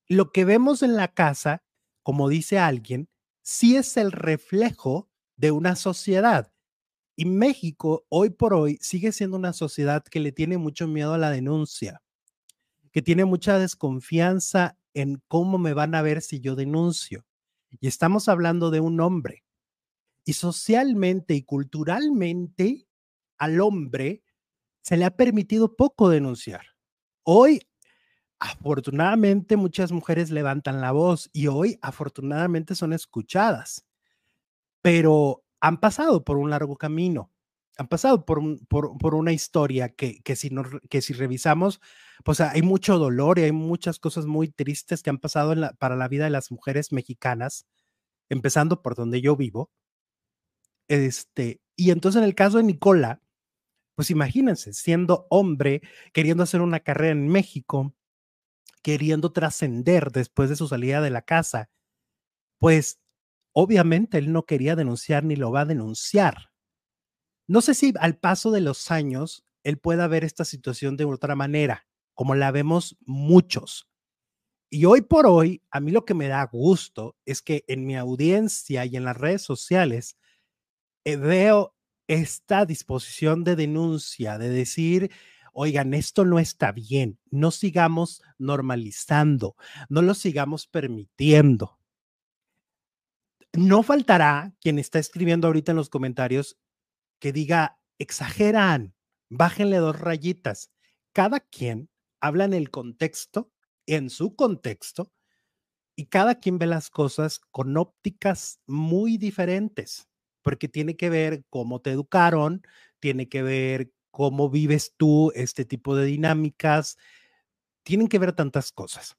Lo que vemos en la casa, como dice alguien, sí es el reflejo de una sociedad. Y México, hoy por hoy, sigue siendo una sociedad que le tiene mucho miedo a la denuncia que tiene mucha desconfianza en cómo me van a ver si yo denuncio. Y estamos hablando de un hombre. Y socialmente y culturalmente al hombre se le ha permitido poco denunciar. Hoy, afortunadamente, muchas mujeres levantan la voz y hoy, afortunadamente, son escuchadas, pero han pasado por un largo camino han pasado por, por, una historia que, que, si que si revisamos, pues hay mucho dolor y hay muchas cosas muy tristes que han pasado para la vida de las mujeres mexicanas, empezando por donde yo vivo. Este, y entonces en el caso de Nicola, pues imagínense, siendo hombre, queriendo hacer una carrera en México, queriendo trascender después de su salida de la casa, pues obviamente él no quería denunciar ni lo va a denunciar. No sé si al paso de los años él pueda ver esta situación de otra manera, como la vemos muchos. Y hoy por hoy, a mí lo que me da gusto es que en mi audiencia y en las redes sociales eh, veo esta disposición de denuncia, de decir, oigan, esto no está bien, no sigamos normalizando, no lo sigamos permitiendo. No faltará quien está escribiendo ahorita en los comentarios que diga, exageran, bájenle dos rayitas. Cada quien habla en el contexto, en su contexto, y cada quien ve las cosas con ópticas muy diferentes, porque tiene que ver cómo te educaron, tiene que ver cómo vives tú este tipo de dinámicas, tienen que ver tantas cosas.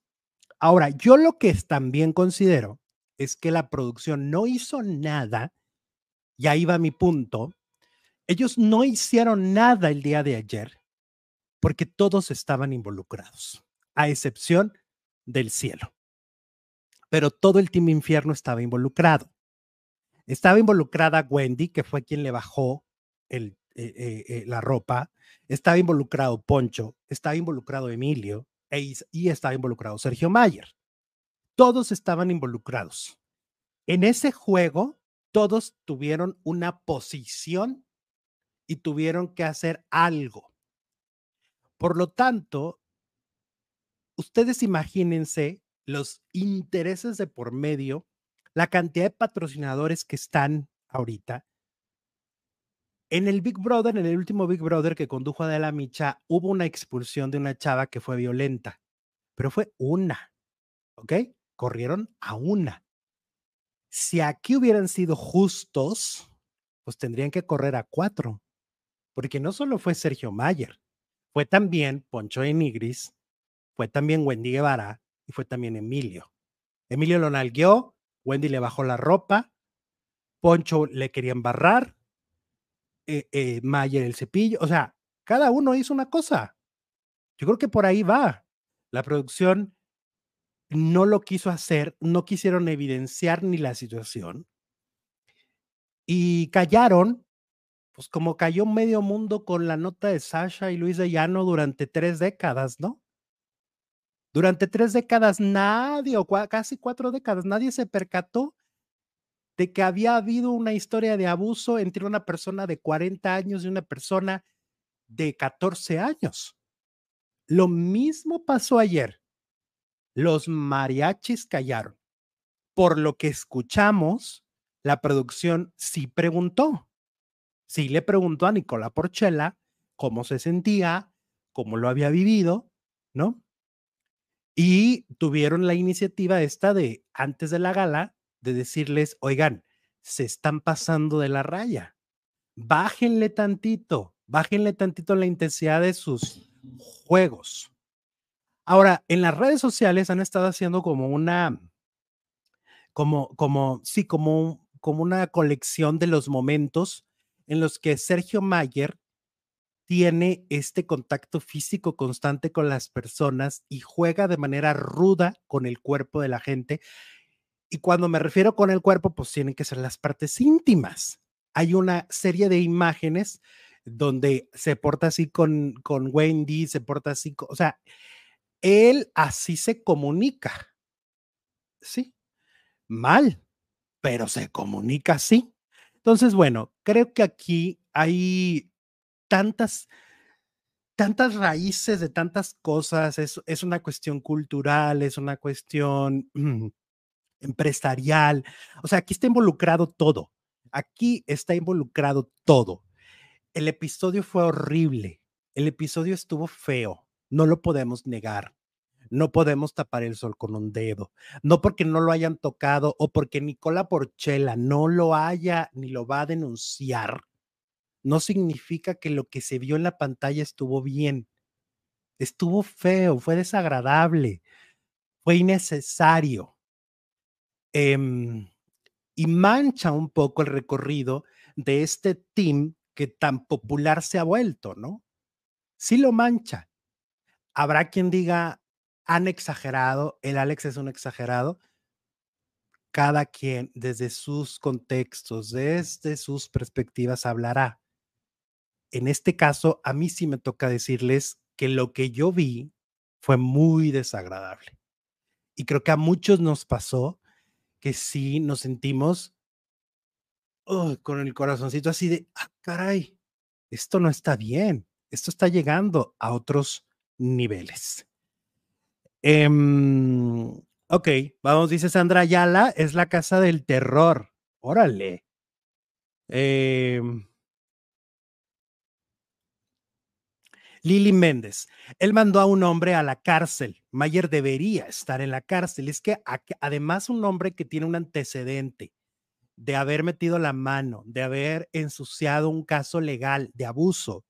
Ahora, yo lo que también considero es que la producción no hizo nada, y ahí va mi punto, ellos no hicieron nada el día de ayer porque todos estaban involucrados, a excepción del cielo. Pero todo el Team Infierno estaba involucrado. Estaba involucrada Wendy, que fue quien le bajó el, eh, eh, eh, la ropa. Estaba involucrado Poncho, estaba involucrado Emilio e y estaba involucrado Sergio Mayer. Todos estaban involucrados. En ese juego, todos tuvieron una posición y tuvieron que hacer algo. Por lo tanto, ustedes imagínense los intereses de por medio, la cantidad de patrocinadores que están ahorita. En el Big Brother, en el último Big Brother que condujo a la Micha, hubo una expulsión de una chava que fue violenta, pero fue una, ¿ok? Corrieron a una. Si aquí hubieran sido justos, pues tendrían que correr a cuatro, porque no solo fue Sergio Mayer, fue también Poncho Enigris, fue también Wendy Guevara y fue también Emilio. Emilio lo nalgueó, Wendy le bajó la ropa, Poncho le quería embarrar, eh, eh, Mayer el cepillo, o sea, cada uno hizo una cosa. Yo creo que por ahí va. La producción no lo quiso hacer, no quisieron evidenciar ni la situación y callaron, pues como cayó medio mundo con la nota de Sasha y Luis de Llano durante tres décadas, ¿no? Durante tres décadas nadie, o casi cuatro décadas, nadie se percató de que había habido una historia de abuso entre una persona de 40 años y una persona de 14 años. Lo mismo pasó ayer. Los mariachis callaron. Por lo que escuchamos, la producción sí preguntó. Sí le preguntó a Nicola Porchela cómo se sentía, cómo lo había vivido, ¿no? Y tuvieron la iniciativa esta de, antes de la gala, de decirles, oigan, se están pasando de la raya. Bájenle tantito, bájenle tantito la intensidad de sus juegos. Ahora, en las redes sociales han estado haciendo como una, como, como, sí, como, como una colección de los momentos en los que Sergio Mayer tiene este contacto físico constante con las personas y juega de manera ruda con el cuerpo de la gente. Y cuando me refiero con el cuerpo, pues tienen que ser las partes íntimas. Hay una serie de imágenes donde se porta así con, con Wendy, se porta así, o sea, él así se comunica. Sí, mal, pero se comunica así. Entonces, bueno, creo que aquí hay tantas, tantas raíces de tantas cosas. Es, es una cuestión cultural, es una cuestión mm, empresarial. O sea, aquí está involucrado todo. Aquí está involucrado todo. El episodio fue horrible. El episodio estuvo feo no lo podemos negar. No podemos tapar el sol con un dedo. No porque no lo hayan tocado o porque Nicola Porchela no lo haya ni lo va a denunciar, no significa que lo que se vio en la pantalla estuvo bien. Estuvo feo, fue desagradable, fue innecesario. Em, y mancha un poco el recorrido de este team que tan popular se ha vuelto, ¿no? Sí lo mancha. Habrá quien diga, han exagerado, el Alex es un exagerado. Cada quien desde sus contextos, desde sus perspectivas hablará. En este caso, a mí sí me toca decirles que lo que yo vi fue muy desagradable. Y creo que a muchos nos pasó que sí nos sentimos con el corazoncito así de, ah, caray, esto no está bien, esto está llegando a otros niveles. Em, ok, vamos, dice Sandra Ayala, es la casa del terror. Órale. Em, Lili Méndez, él mandó a un hombre a la cárcel. Mayer debería estar en la cárcel. Es que además un hombre que tiene un antecedente de haber metido la mano, de haber ensuciado un caso legal de abuso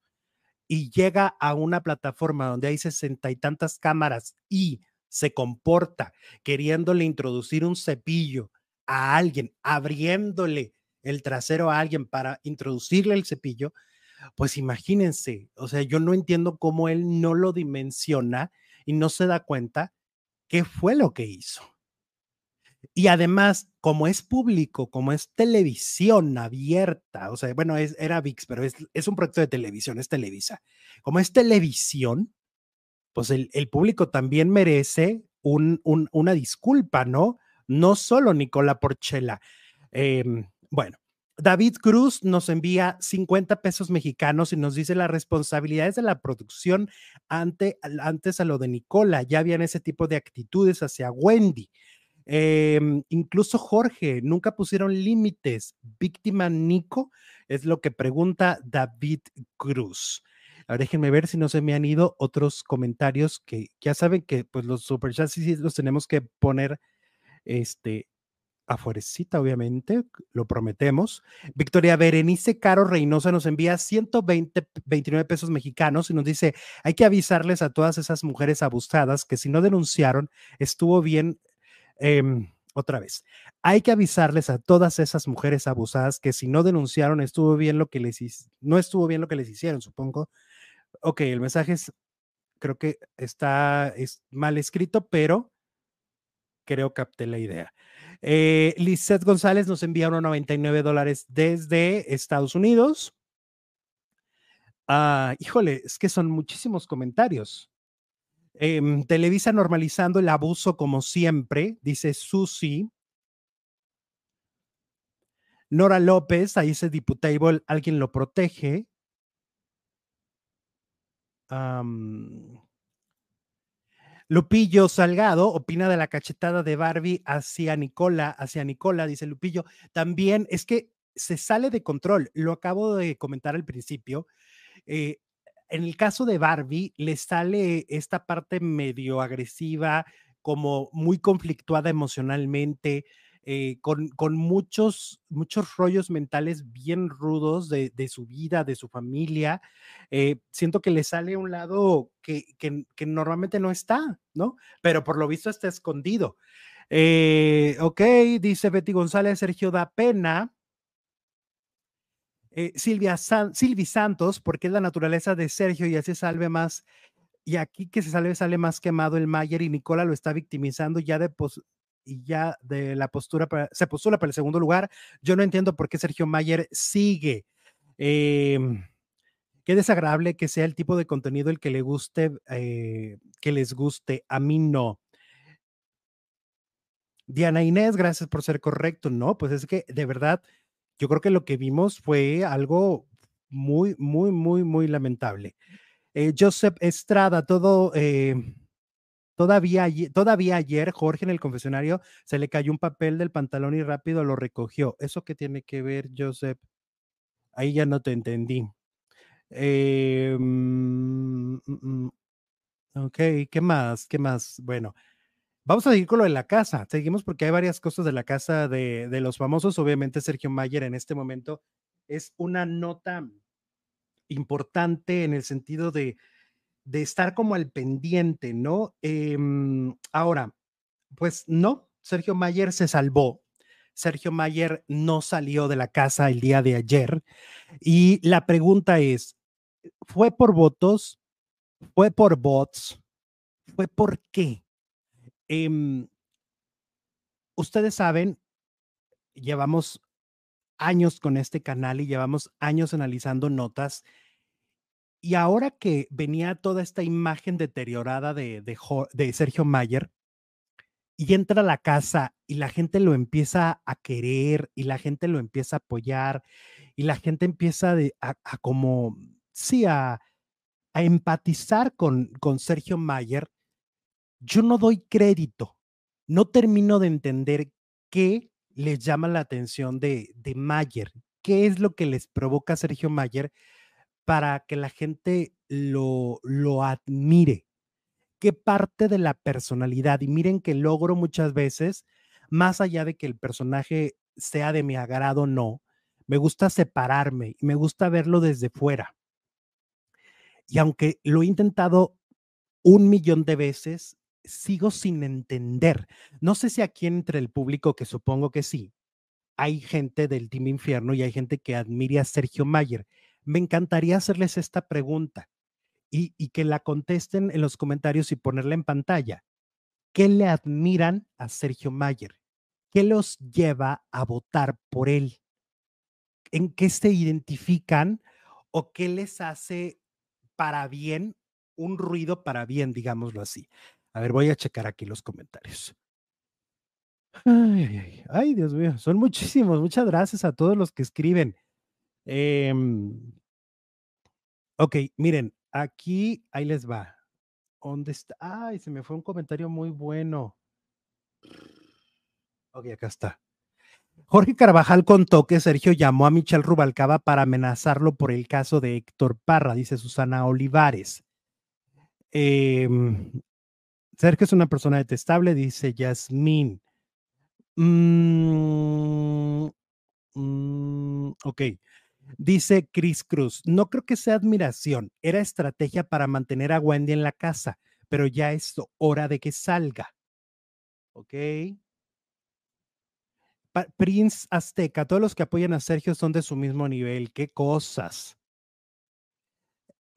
y llega a una plataforma donde hay sesenta y tantas cámaras y se comporta queriéndole introducir un cepillo a alguien, abriéndole el trasero a alguien para introducirle el cepillo, pues imagínense, o sea, yo no entiendo cómo él no lo dimensiona y no se da cuenta qué fue lo que hizo. Y además, como es público, como es televisión abierta, o sea, bueno, es, era VIX, pero es, es un proyecto de televisión, es Televisa. Como es televisión, pues el, el público también merece un, un, una disculpa, ¿no? No solo Nicola Porchela. Eh, bueno, David Cruz nos envía 50 pesos mexicanos y nos dice las responsabilidades de la producción ante, antes a lo de Nicola. Ya habían ese tipo de actitudes hacia Wendy. Em, incluso Jorge, nunca pusieron límites. Víctima Nico es lo que pregunta David Cruz. Ahora déjenme ver si no se me han ido otros comentarios que ya saben que pues los superchats sí, los tenemos que poner este afuercita, obviamente, lo prometemos. Victoria Berenice Caro Reynosa nos envía 120, 29 pesos mexicanos y nos dice, hay que avisarles a todas esas mujeres abusadas que si no denunciaron, estuvo bien Em, otra vez, hay que avisarles a todas esas mujeres abusadas que si no denunciaron, estuvo bien lo que les no estuvo bien lo que les hicieron, supongo. Ok, el mensaje es, creo que está es mal escrito, pero creo que capté la idea. Eh, Lizeth González nos envía unos 99 dólares desde Estados Unidos. Ah, híjole, es que son muchísimos comentarios. Em, Televisa normalizando el abuso como siempre, dice Susi. Nora López, ahí ese diputable, alguien lo protege. Lupillo Salgado opina de la cachetada de Barbie hacia Nicola, hacia Nicola, dice Lupillo. También es que se sale de control. Lo acabo de comentar al principio. Eh, en el caso de Barbie, le sale esta parte medio agresiva, como muy conflictuada emocionalmente, eh, con, con, muchos, muchos rollos mentales bien rudos de, de su vida, de su familia. Eh, siento que le sale un lado que, que, que, normalmente no está, ¿no? Pero por lo visto está escondido. Eh, ok, dice Betty González, Sergio da pena. Eh, Silvia Silvi Santos, porque es la naturaleza de Sergio y así salve más. Y aquí que se salve sale más quemado el Mayer y Nicola lo está victimizando ya de y ya de la postura se postula para el segundo lugar. Yo no entiendo por qué Sergio Mayer sigue. Em, qué desagradable que sea el tipo de contenido el que le guste, eh, que les guste. A mí no. Diana Inés, gracias por ser correcto. No, pues es que de verdad yo creo que lo que vimos fue algo muy, muy, muy, muy lamentable. Eh, Joseph Estrada, todo, eh, todavía, todavía ayer, Jorge en el confesionario se le cayó un papel del pantalón y rápido lo recogió. ¿Eso qué tiene que ver, Joseph? Ahí ya no te entendí. Eh, ok, ¿qué más? ¿Qué más? Bueno, Vamos a seguir con lo de la casa. Seguimos porque hay varias cosas de la casa de, los famosos. Obviamente, Sergio Mayer en este momento es una nota importante en el sentido de, estar como al pendiente, ¿no? Em, ahora, pues no, Sergio Mayer se salvó, Sergio Mayer no salió de la casa el día de ayer. Y la pregunta es, ¿fue por votos? ¿Fue por bots? ¿Fue por qué? Em, ustedes saben, llevamos años con este canal y llevamos años analizando notas. Y ahora que venía toda esta imagen deteriorada de, de, Sergio Mayer, y entra a la casa y la gente lo empieza a querer y la gente lo empieza a apoyar y la gente empieza a, como, sí, a, a empatizar con, con Sergio Mayer, yo no doy crédito, no termino de entender qué les llama la atención de, de Mayer, qué es lo que les provoca a Sergio Mayer para que la gente lo, lo admire, qué parte de la personalidad. Y miren que logro muchas veces, más allá de que el personaje sea de mi agrado o no, me gusta separarme y me gusta verlo desde fuera. Y aunque lo he intentado un millón de veces, sigo sin entender. No sé si aquí entre el público, que supongo que sí, hay gente del Team Infierno y hay gente que admire a Sergio Mayer. Me encantaría hacerles esta pregunta y, y que la contesten en los comentarios y ponerla en pantalla. ¿Qué le admiran a Sergio Mayer? ¿Qué los lleva a votar por él? ¿En qué se identifican o qué les hace para bien, un ruido para bien, digámoslo así? A ver, voy a checar aquí los comentarios. Ay, ay, Dios mío, son muchísimos. Muchas gracias a todos los que escriben. Em, ok, miren, aquí, ahí les va. ¿Dónde está? Ay, se me fue un comentario muy bueno. Ok, acá está. Jorge Carvajal contó que Sergio llamó a Michelle Rubalcaba para amenazarlo por el caso de Héctor Parra, dice Susana Olivares. Eh, Sergio es una persona detestable, dice Yasmín. Mm, mm, ok. Dice Chris Cruz, no creo que sea admiración, era estrategia para mantener a Wendy en la casa, pero ya es hora de que salga. Ok. Prince Azteca, todos los que apoyan a Sergio son de su mismo nivel, qué cosas.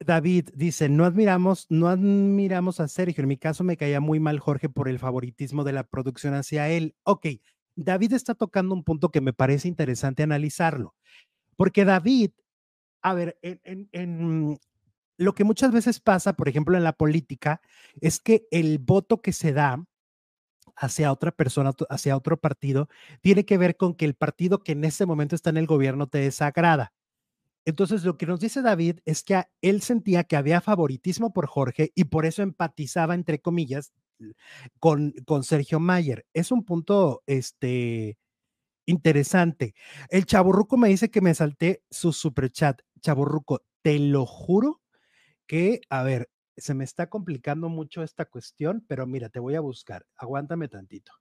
David dice, no admiramos, no admiramos a Sergio. En mi caso me caía muy mal Jorge por el favoritismo de la producción hacia él. Ok, David está tocando un punto que me parece interesante analizarlo, porque David, a ver, en, lo que muchas veces pasa, por ejemplo, en la política, es que el voto que se da hacia otra persona, hacia otro partido, tiene que ver con que el partido que en ese momento está en el gobierno te desagrada. Entonces, lo que nos dice David es que él sentía que había favoritismo por Jorge y por eso empatizaba, entre comillas, con, con Sergio Mayer. Es un punto este, interesante. El chaburruco me dice que me salté su superchat. Chaburruco, te lo juro que, a ver, se me está complicando mucho esta cuestión, pero mira, te voy a buscar. Aguántame tantito.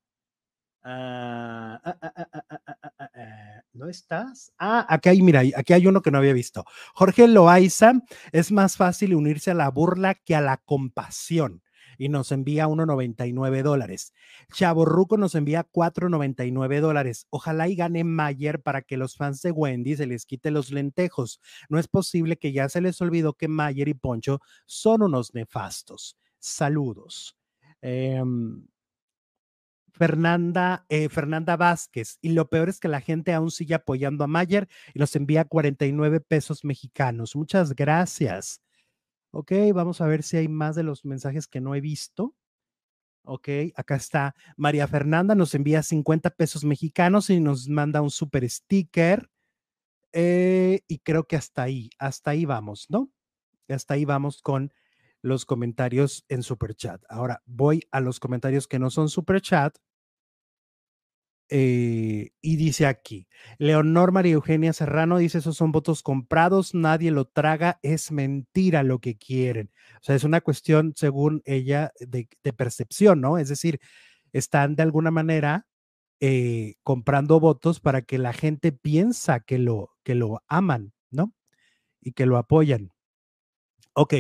Ah, ah, ah, ¿No estás? Ah, aquí hay, mira, aquí hay uno que no había visto. Jorge Loaiza, es más fácil unirse a la burla que a la compasión y nos envía 1.99 dólares. Chaborruco nos envía 4.99 dólares. Ojalá y gane Mayer para que los fans de Wendy se les quite los lentejos. No es posible que ya se les olvidó que Mayer y Poncho son unos nefastos. Saludos. Eh, Fernanda, eh, Fernanda Vázquez. Y lo peor es que la gente aún sigue apoyando a Mayer y nos envía 49 pesos mexicanos. Muchas gracias. Ok, vamos a ver si hay más de los mensajes que no he visto. Ok, acá está. María Fernanda nos envía 50 pesos mexicanos y nos manda un super sticker. Eh, y creo que hasta ahí, hasta ahí vamos, ¿no? Hasta ahí vamos con los comentarios en Super Chat. Ahora voy a los comentarios que no son Super Chat. Eh, y dice aquí, Leonor María Eugenia Serrano dice, esos son votos comprados, nadie lo traga, es mentira lo que quieren. O sea, es una cuestión, según ella, de, percepción, ¿no? Es decir, están de alguna manera eh, comprando votos para que la gente piensa que lo, que lo aman, ¿no? Y que lo apoyan. Ok,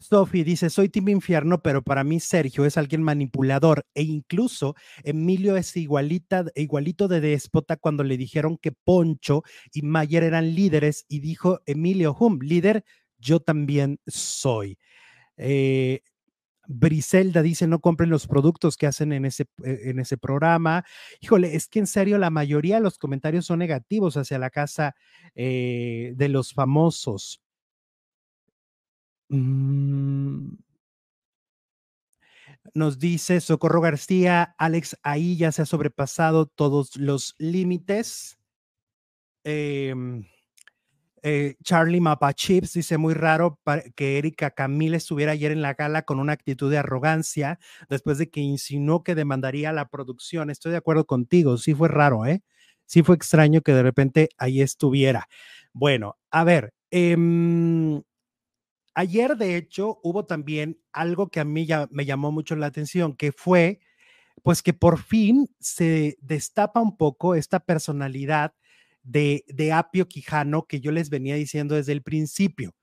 Sophie dice, soy Team Infierno, pero para mí Sergio es alguien manipulador e incluso Emilio es igualita, igualito de déspota cuando le dijeron que Poncho y Mayer eran líderes y dijo Emilio, hum, líder, yo también soy. Eh, Briselda dice, no compren los productos que hacen en ese, eh, en ese programa. Híjole, es que en serio la mayoría de los comentarios son negativos hacia la casa eh, de los famosos. Mm. Nos dice Socorro García, Alex, ahí ya se ha sobrepasado todos los límites. Em, eh, Charlie Mapachips dice muy raro que Erika Camille estuviera ayer en la gala con una actitud de arrogancia después de que insinuó que demandaría la producción. Estoy de acuerdo contigo, sí fue raro, ¿eh? Sí fue extraño que de repente ahí estuviera. Bueno, a ver, eh, Ayer, de hecho, hubo también algo que a mí ya me llamó mucho la atención, que fue, pues que por fin se destapa un poco esta personalidad de, de Apio Quijano que yo les venía diciendo desde el principio.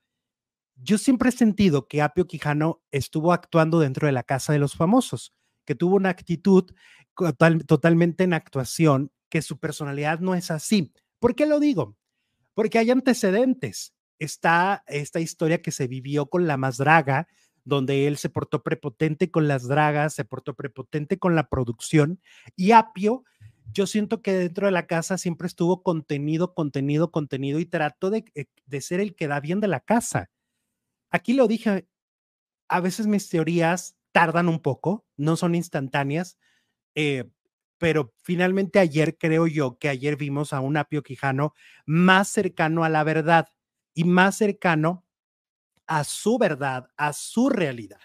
Yo siempre he sentido que Apio Quijano estuvo actuando dentro de la casa de los famosos, que tuvo una actitud totalmente en actuación, que su personalidad no es así. ¿Por qué lo digo? Porque hay antecedentes está esta historia que se vivió con la más draga, donde él se portó prepotente con las dragas, se portó prepotente con la producción y Apio, yo siento que dentro de la casa siempre estuvo contenido, contenido, contenido y trató de, eh, de ser el que da bien de la casa. Aquí lo dije, a veces mis teorías tardan un poco, no son instantáneas, eh, pero finalmente ayer creo yo que ayer vimos a un Apio Quijano más cercano a la verdad y más cercano a su verdad, a su realidad.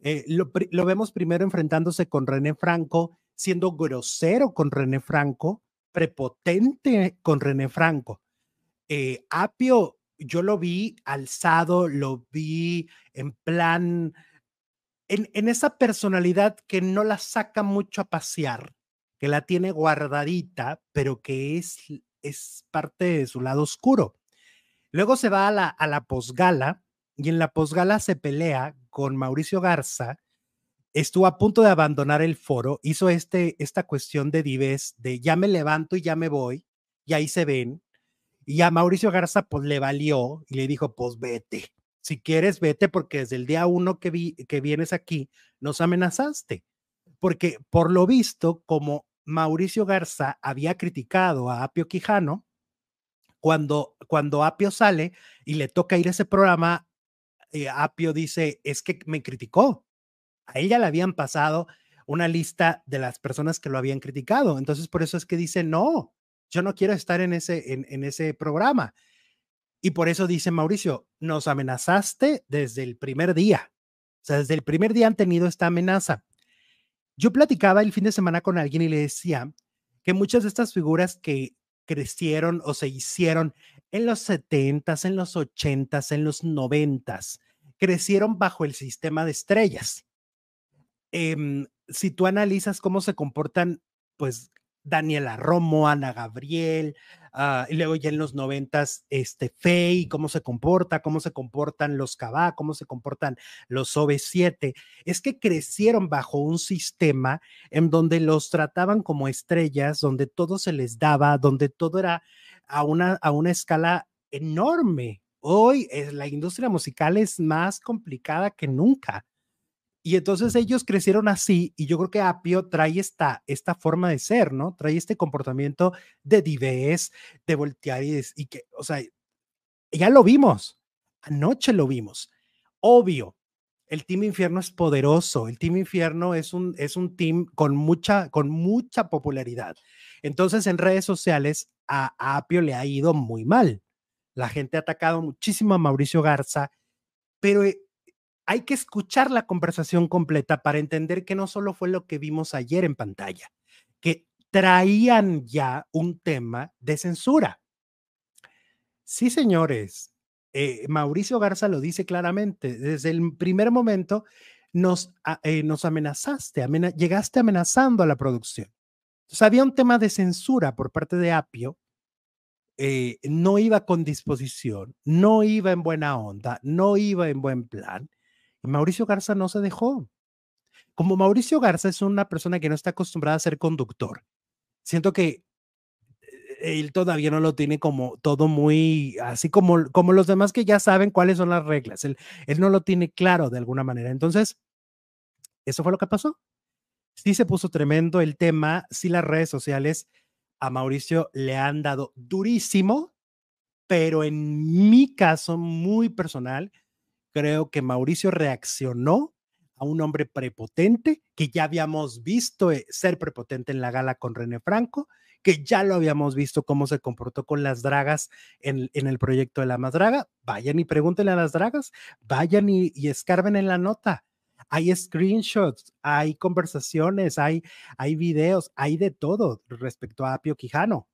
Eh, lo, vemos primero enfrentándose con René Franco, siendo grosero con René Franco, prepotente con René Franco. Eh, Apio, yo lo vi alzado, lo vi en plan, en, esa personalidad que no la saca mucho a pasear, que la tiene guardadita, pero que es parte de su lado oscuro. Luego se va a la, a la posgala y en la posgala se pelea con Mauricio Garza. Estuvo a punto de abandonar el foro, hizo este, esta cuestión de dives, de ya me levanto y ya me voy, y ahí se ven. Y a Mauricio Garza pues le valió y le dijo, pues vete, si quieres vete porque desde el día uno que, vi, que vienes aquí nos amenazaste. Porque por lo visto, como Mauricio Garza había criticado a Apio Quijano, cuando, cuando Apio sale y le toca ir a ese programa, eh, Apio dice, es que me criticó. A ella le habían pasado una lista de las personas que lo habían criticado. Entonces, por eso es que dice, no, yo no quiero estar en ese, en, en ese programa. Y por eso dice Mauricio, nos amenazaste desde el primer día. O sea, desde el primer día han tenido esta amenaza. Yo platicaba el fin de semana con alguien y le decía que muchas de estas figuras que crecieron o se hicieron en los 70s, en los 80s, en los 90s. Crecieron bajo el sistema de estrellas. Em, si tú analizas cómo se comportan, pues Daniela Romo, Ana Gabriel, ah, y luego ya en los noventas, este Fey, cómo se comporta, cómo se comportan los Cabá, cómo se comportan los OV7, es que crecieron bajo un sistema en donde los trataban como estrellas, donde todo se les daba, donde todo era a una, a una escala enorme. Hoy eh, la industria musical es más complicada que nunca. Y entonces ellos crecieron así y yo creo que Apio trae esta, esta forma de ser, ¿no? Trae este comportamiento de divés, de voltear y, y que, o sea, ya lo vimos, anoche lo vimos. Obvio, el Team Infierno es poderoso, el Team Infierno es un, es un team con mucha, con mucha popularidad. Entonces en redes sociales a, Apio le ha ido muy mal. La gente ha atacado muchísimo a Mauricio Garza, pero eh, hay que escuchar la conversación completa para entender que no solo fue lo que vimos ayer en pantalla, que traían ya un tema de censura. Sí, señores, eh, Mauricio Garza lo dice claramente, desde el primer momento nos, eh, nos amenazaste, llegaste amenazando a la producción. Entonces, había un tema de censura por parte de Apio eh, no iba con disposición, no iba en buena onda, no iba en buen plan. Y Mauricio Garza no se dejó. Como Mauricio Garza es una persona que no está acostumbrada a ser conductor, siento que eh, él todavía no lo tiene como todo muy, así como, como los demás que ya saben cuáles son las reglas. Él, él no lo tiene claro de alguna manera. Entonces, eso fue lo que pasó. Sí se puso tremendo el tema, sí las redes sociales a Mauricio le han dado durísimo, pero en mi caso muy personal, creo que Mauricio reaccionó a un hombre prepotente que ya habíamos visto eh, ser prepotente en la gala con René Franco, que ya lo habíamos visto cómo se comportó con las dragas en, el proyecto de la más draga. Vayan y pregúntenle a las dragas, vayan y, y escarben en la nota hay screenshots, hay conversaciones, hay, hay videos, hay de todo respecto a Apio Quijano,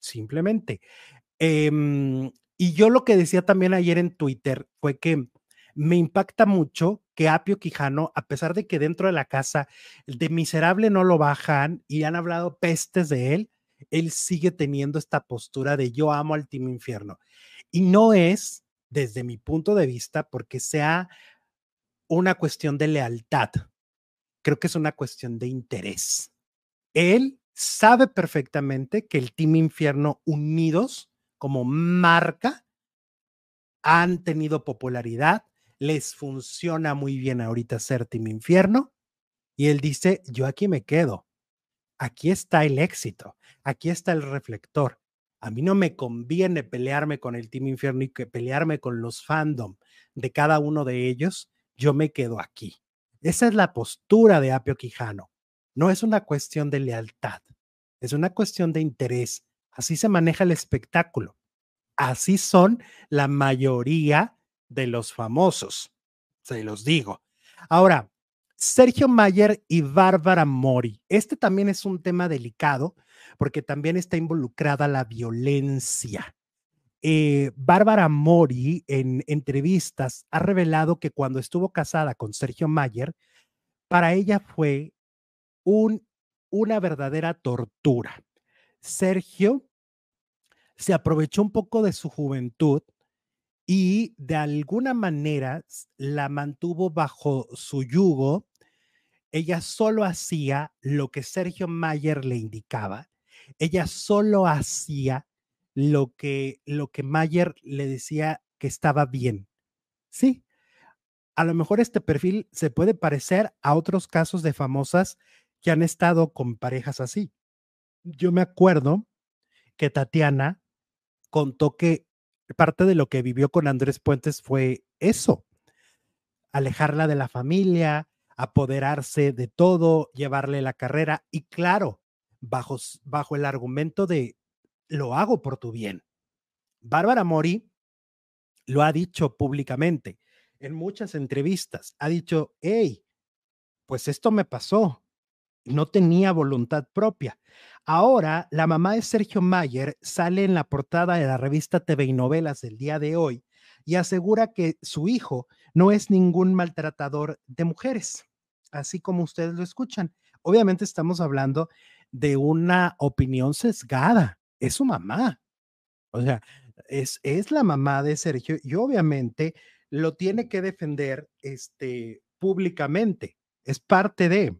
simplemente. Em, y yo lo que decía también ayer en Twitter fue que me impacta mucho que Apio Quijano, a pesar de que dentro de la casa de miserable no lo bajan y han hablado pestes de él, él sigue teniendo esta postura de yo amo al Team Infierno. Y no es, desde mi punto de vista, porque sea una cuestión de lealtad, creo que es una cuestión de interés. Él sabe perfectamente que el Team Infierno unidos como marca han tenido popularidad, les funciona muy bien ahorita ser Team Infierno y él dice, yo aquí me quedo, aquí está el éxito, aquí está el reflector. A mí no me conviene pelearme con el Team Infierno y que pelearme con los fandom de cada uno de ellos yo me quedo aquí. Esa es la postura de Apio Quijano. No es una cuestión de lealtad, es una cuestión de interés. Así se maneja el espectáculo. Así son la mayoría de los famosos. Se los digo. Ahora, Sergio Mayer y Bárbara Mori. Este también es un tema delicado porque también está involucrada la violencia. Eh, Bárbara Mori en entrevistas ha revelado que cuando estuvo casada con Sergio Mayer, para ella fue un, una verdadera tortura. Sergio se aprovechó un poco de su juventud y de alguna manera la mantuvo bajo su yugo. Ella solo hacía lo que Sergio Mayer le indicaba. Ella solo hacía lo que, lo que Mayer le decía que estaba bien. Sí, a lo mejor este perfil se puede parecer a otros casos de famosas que han estado con parejas así. Yo me acuerdo que Tatiana contó que parte de lo que vivió con Andrés Puentes fue eso, alejarla de la familia, apoderarse de todo, llevarle la carrera y claro, bajo, bajo el argumento de lo hago por tu bien. Bárbara Mori lo ha dicho públicamente en muchas entrevistas. Ha dicho, hey, pues esto me pasó. No tenía voluntad propia. Ahora, la mamá de Sergio Mayer sale en la portada de la revista TV y Novelas del día de hoy y asegura que su hijo no es ningún maltratador de mujeres, así como ustedes lo escuchan. Obviamente estamos hablando de una opinión sesgada es su mamá. O sea, es, es la mamá de Sergio y obviamente lo tiene que defender este, públicamente. Es parte de.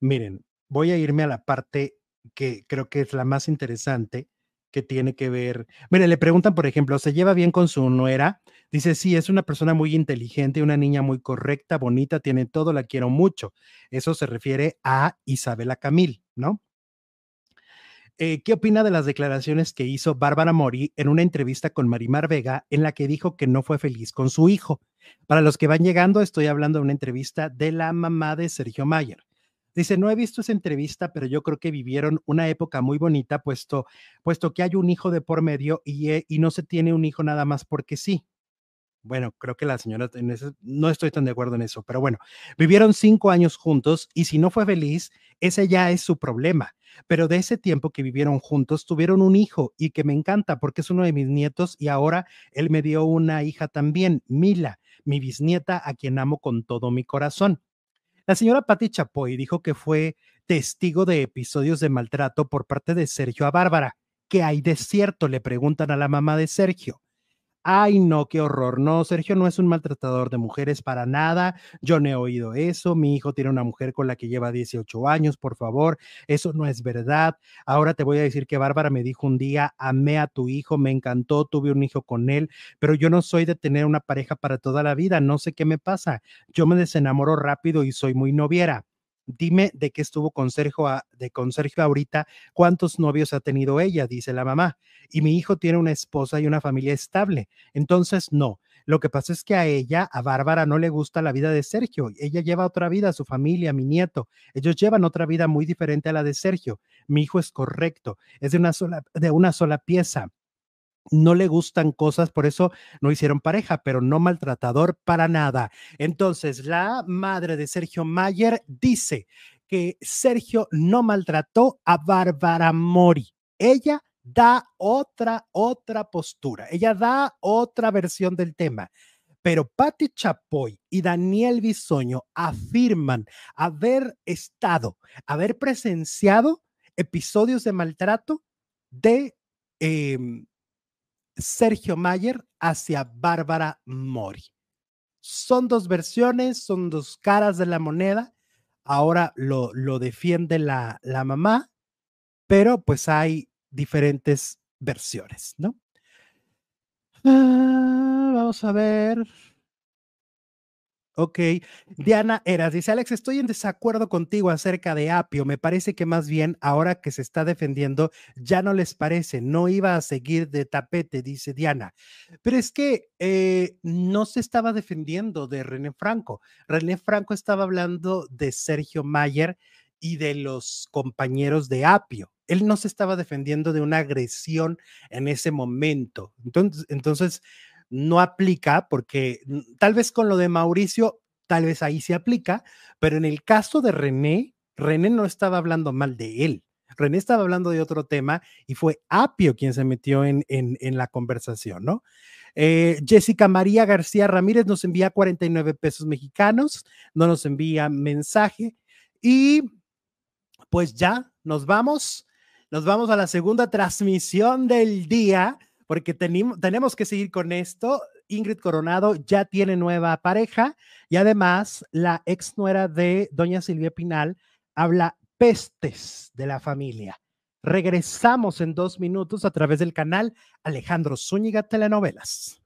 Miren, voy a irme a la parte que creo que es la más interesante que tiene que ver. Miren, le preguntan, por ejemplo, ¿se lleva bien con su nuera? Dice, sí, es una persona muy inteligente, una niña muy correcta, bonita, tiene todo, la quiero mucho. Eso se refiere a Isabela Camil, ¿no? Eh, ¿Qué opina de las declaraciones que hizo Bárbara Mori en una entrevista con Marimar Vega en la que dijo que no fue feliz con su hijo? Para los que van llegando, estoy hablando de una entrevista de la mamá de Sergio Mayer. Dice, no he visto esa entrevista, pero yo creo que vivieron una época muy bonita, puesto, puesto que hay un hijo de por medio y, eh, y no se tiene un hijo nada más porque sí. Bueno, creo que la señora, no estoy tan de acuerdo en eso, pero bueno, vivieron cinco años juntos y si no fue feliz, ese ya es su problema. Pero de ese tiempo que vivieron juntos, tuvieron un hijo y que me encanta porque es uno de mis nietos y ahora él me dio una hija también, Mila, mi bisnieta, a quien amo con todo mi corazón. La señora Patti Chapoy dijo que fue testigo de episodios de maltrato por parte de Sergio a Bárbara ¿qué hay de cierto? Le preguntan a la mamá de Sergio. Ay, no, qué horror. No, Sergio no es un maltratador de mujeres para nada. Yo no he oído eso. Mi hijo tiene una mujer con la que lleva 18 años, por favor. Eso no es verdad. Ahora te voy a decir que Bárbara me dijo un día, amé a tu hijo, me encantó, tuve un hijo con él, pero yo no soy de tener una pareja para toda la vida. No sé qué me pasa. Yo me desenamoro rápido y soy muy noviera. Dime de qué estuvo con Sergio, de con Sergio ahorita, cuántos novios ha tenido ella, dice la mamá. Y mi hijo tiene una esposa y una familia estable. Entonces, no. Lo que pasa es que a ella, a Bárbara, no le gusta la vida de Sergio. Ella lleva otra vida, su familia, mi nieto. Ellos llevan otra vida muy diferente a la de Sergio. Mi hijo es correcto, es de una sola, de una sola pieza no le gustan cosas, por eso no hicieron pareja, pero no maltratador para nada. Entonces, la madre de Sergio Mayer dice que Sergio no maltrató a Bárbara Mori. Ella da otra, otra postura, ella da otra versión del tema. Pero Patti Chapoy y Daniel Bisoño afirman haber estado, haber presenciado episodios de maltrato de em, Sergio Mayer hacia Bárbara Mori. Son dos versiones, son dos caras de la moneda. Ahora lo, lo defiende la, la mamá, pero pues hay diferentes versiones, ¿no? Ah, vamos a ver. Ok, Diana Eras dice, Alex, estoy en desacuerdo contigo acerca de Apio. Me parece que más bien ahora que se está defendiendo, ya no les parece, no iba a seguir de tapete, dice Diana. Pero es que eh, no se estaba defendiendo de René Franco. René Franco estaba hablando de Sergio Mayer y de los compañeros de Apio. Él no se estaba defendiendo de una agresión en ese momento. Entonces, entonces no aplica porque mm, tal vez con lo de Mauricio, tal vez ahí se aplica, pero en el caso de René, René no estaba hablando mal de él. René estaba hablando de otro tema y fue Apio quien se metió en, en, la conversación, ¿no? Eh, Jessica María García Ramírez nos envía 49 pesos mexicanos, no nos envía mensaje y pues ya nos vamos, nos vamos a la segunda transmisión del día porque tenemos que seguir con esto. Ingrid Coronado ya tiene nueva pareja y además la ex nuera de doña Silvia Pinal habla pestes de la familia. Regresamos en dos minutos a través del canal Alejandro Zúñiga Telenovelas.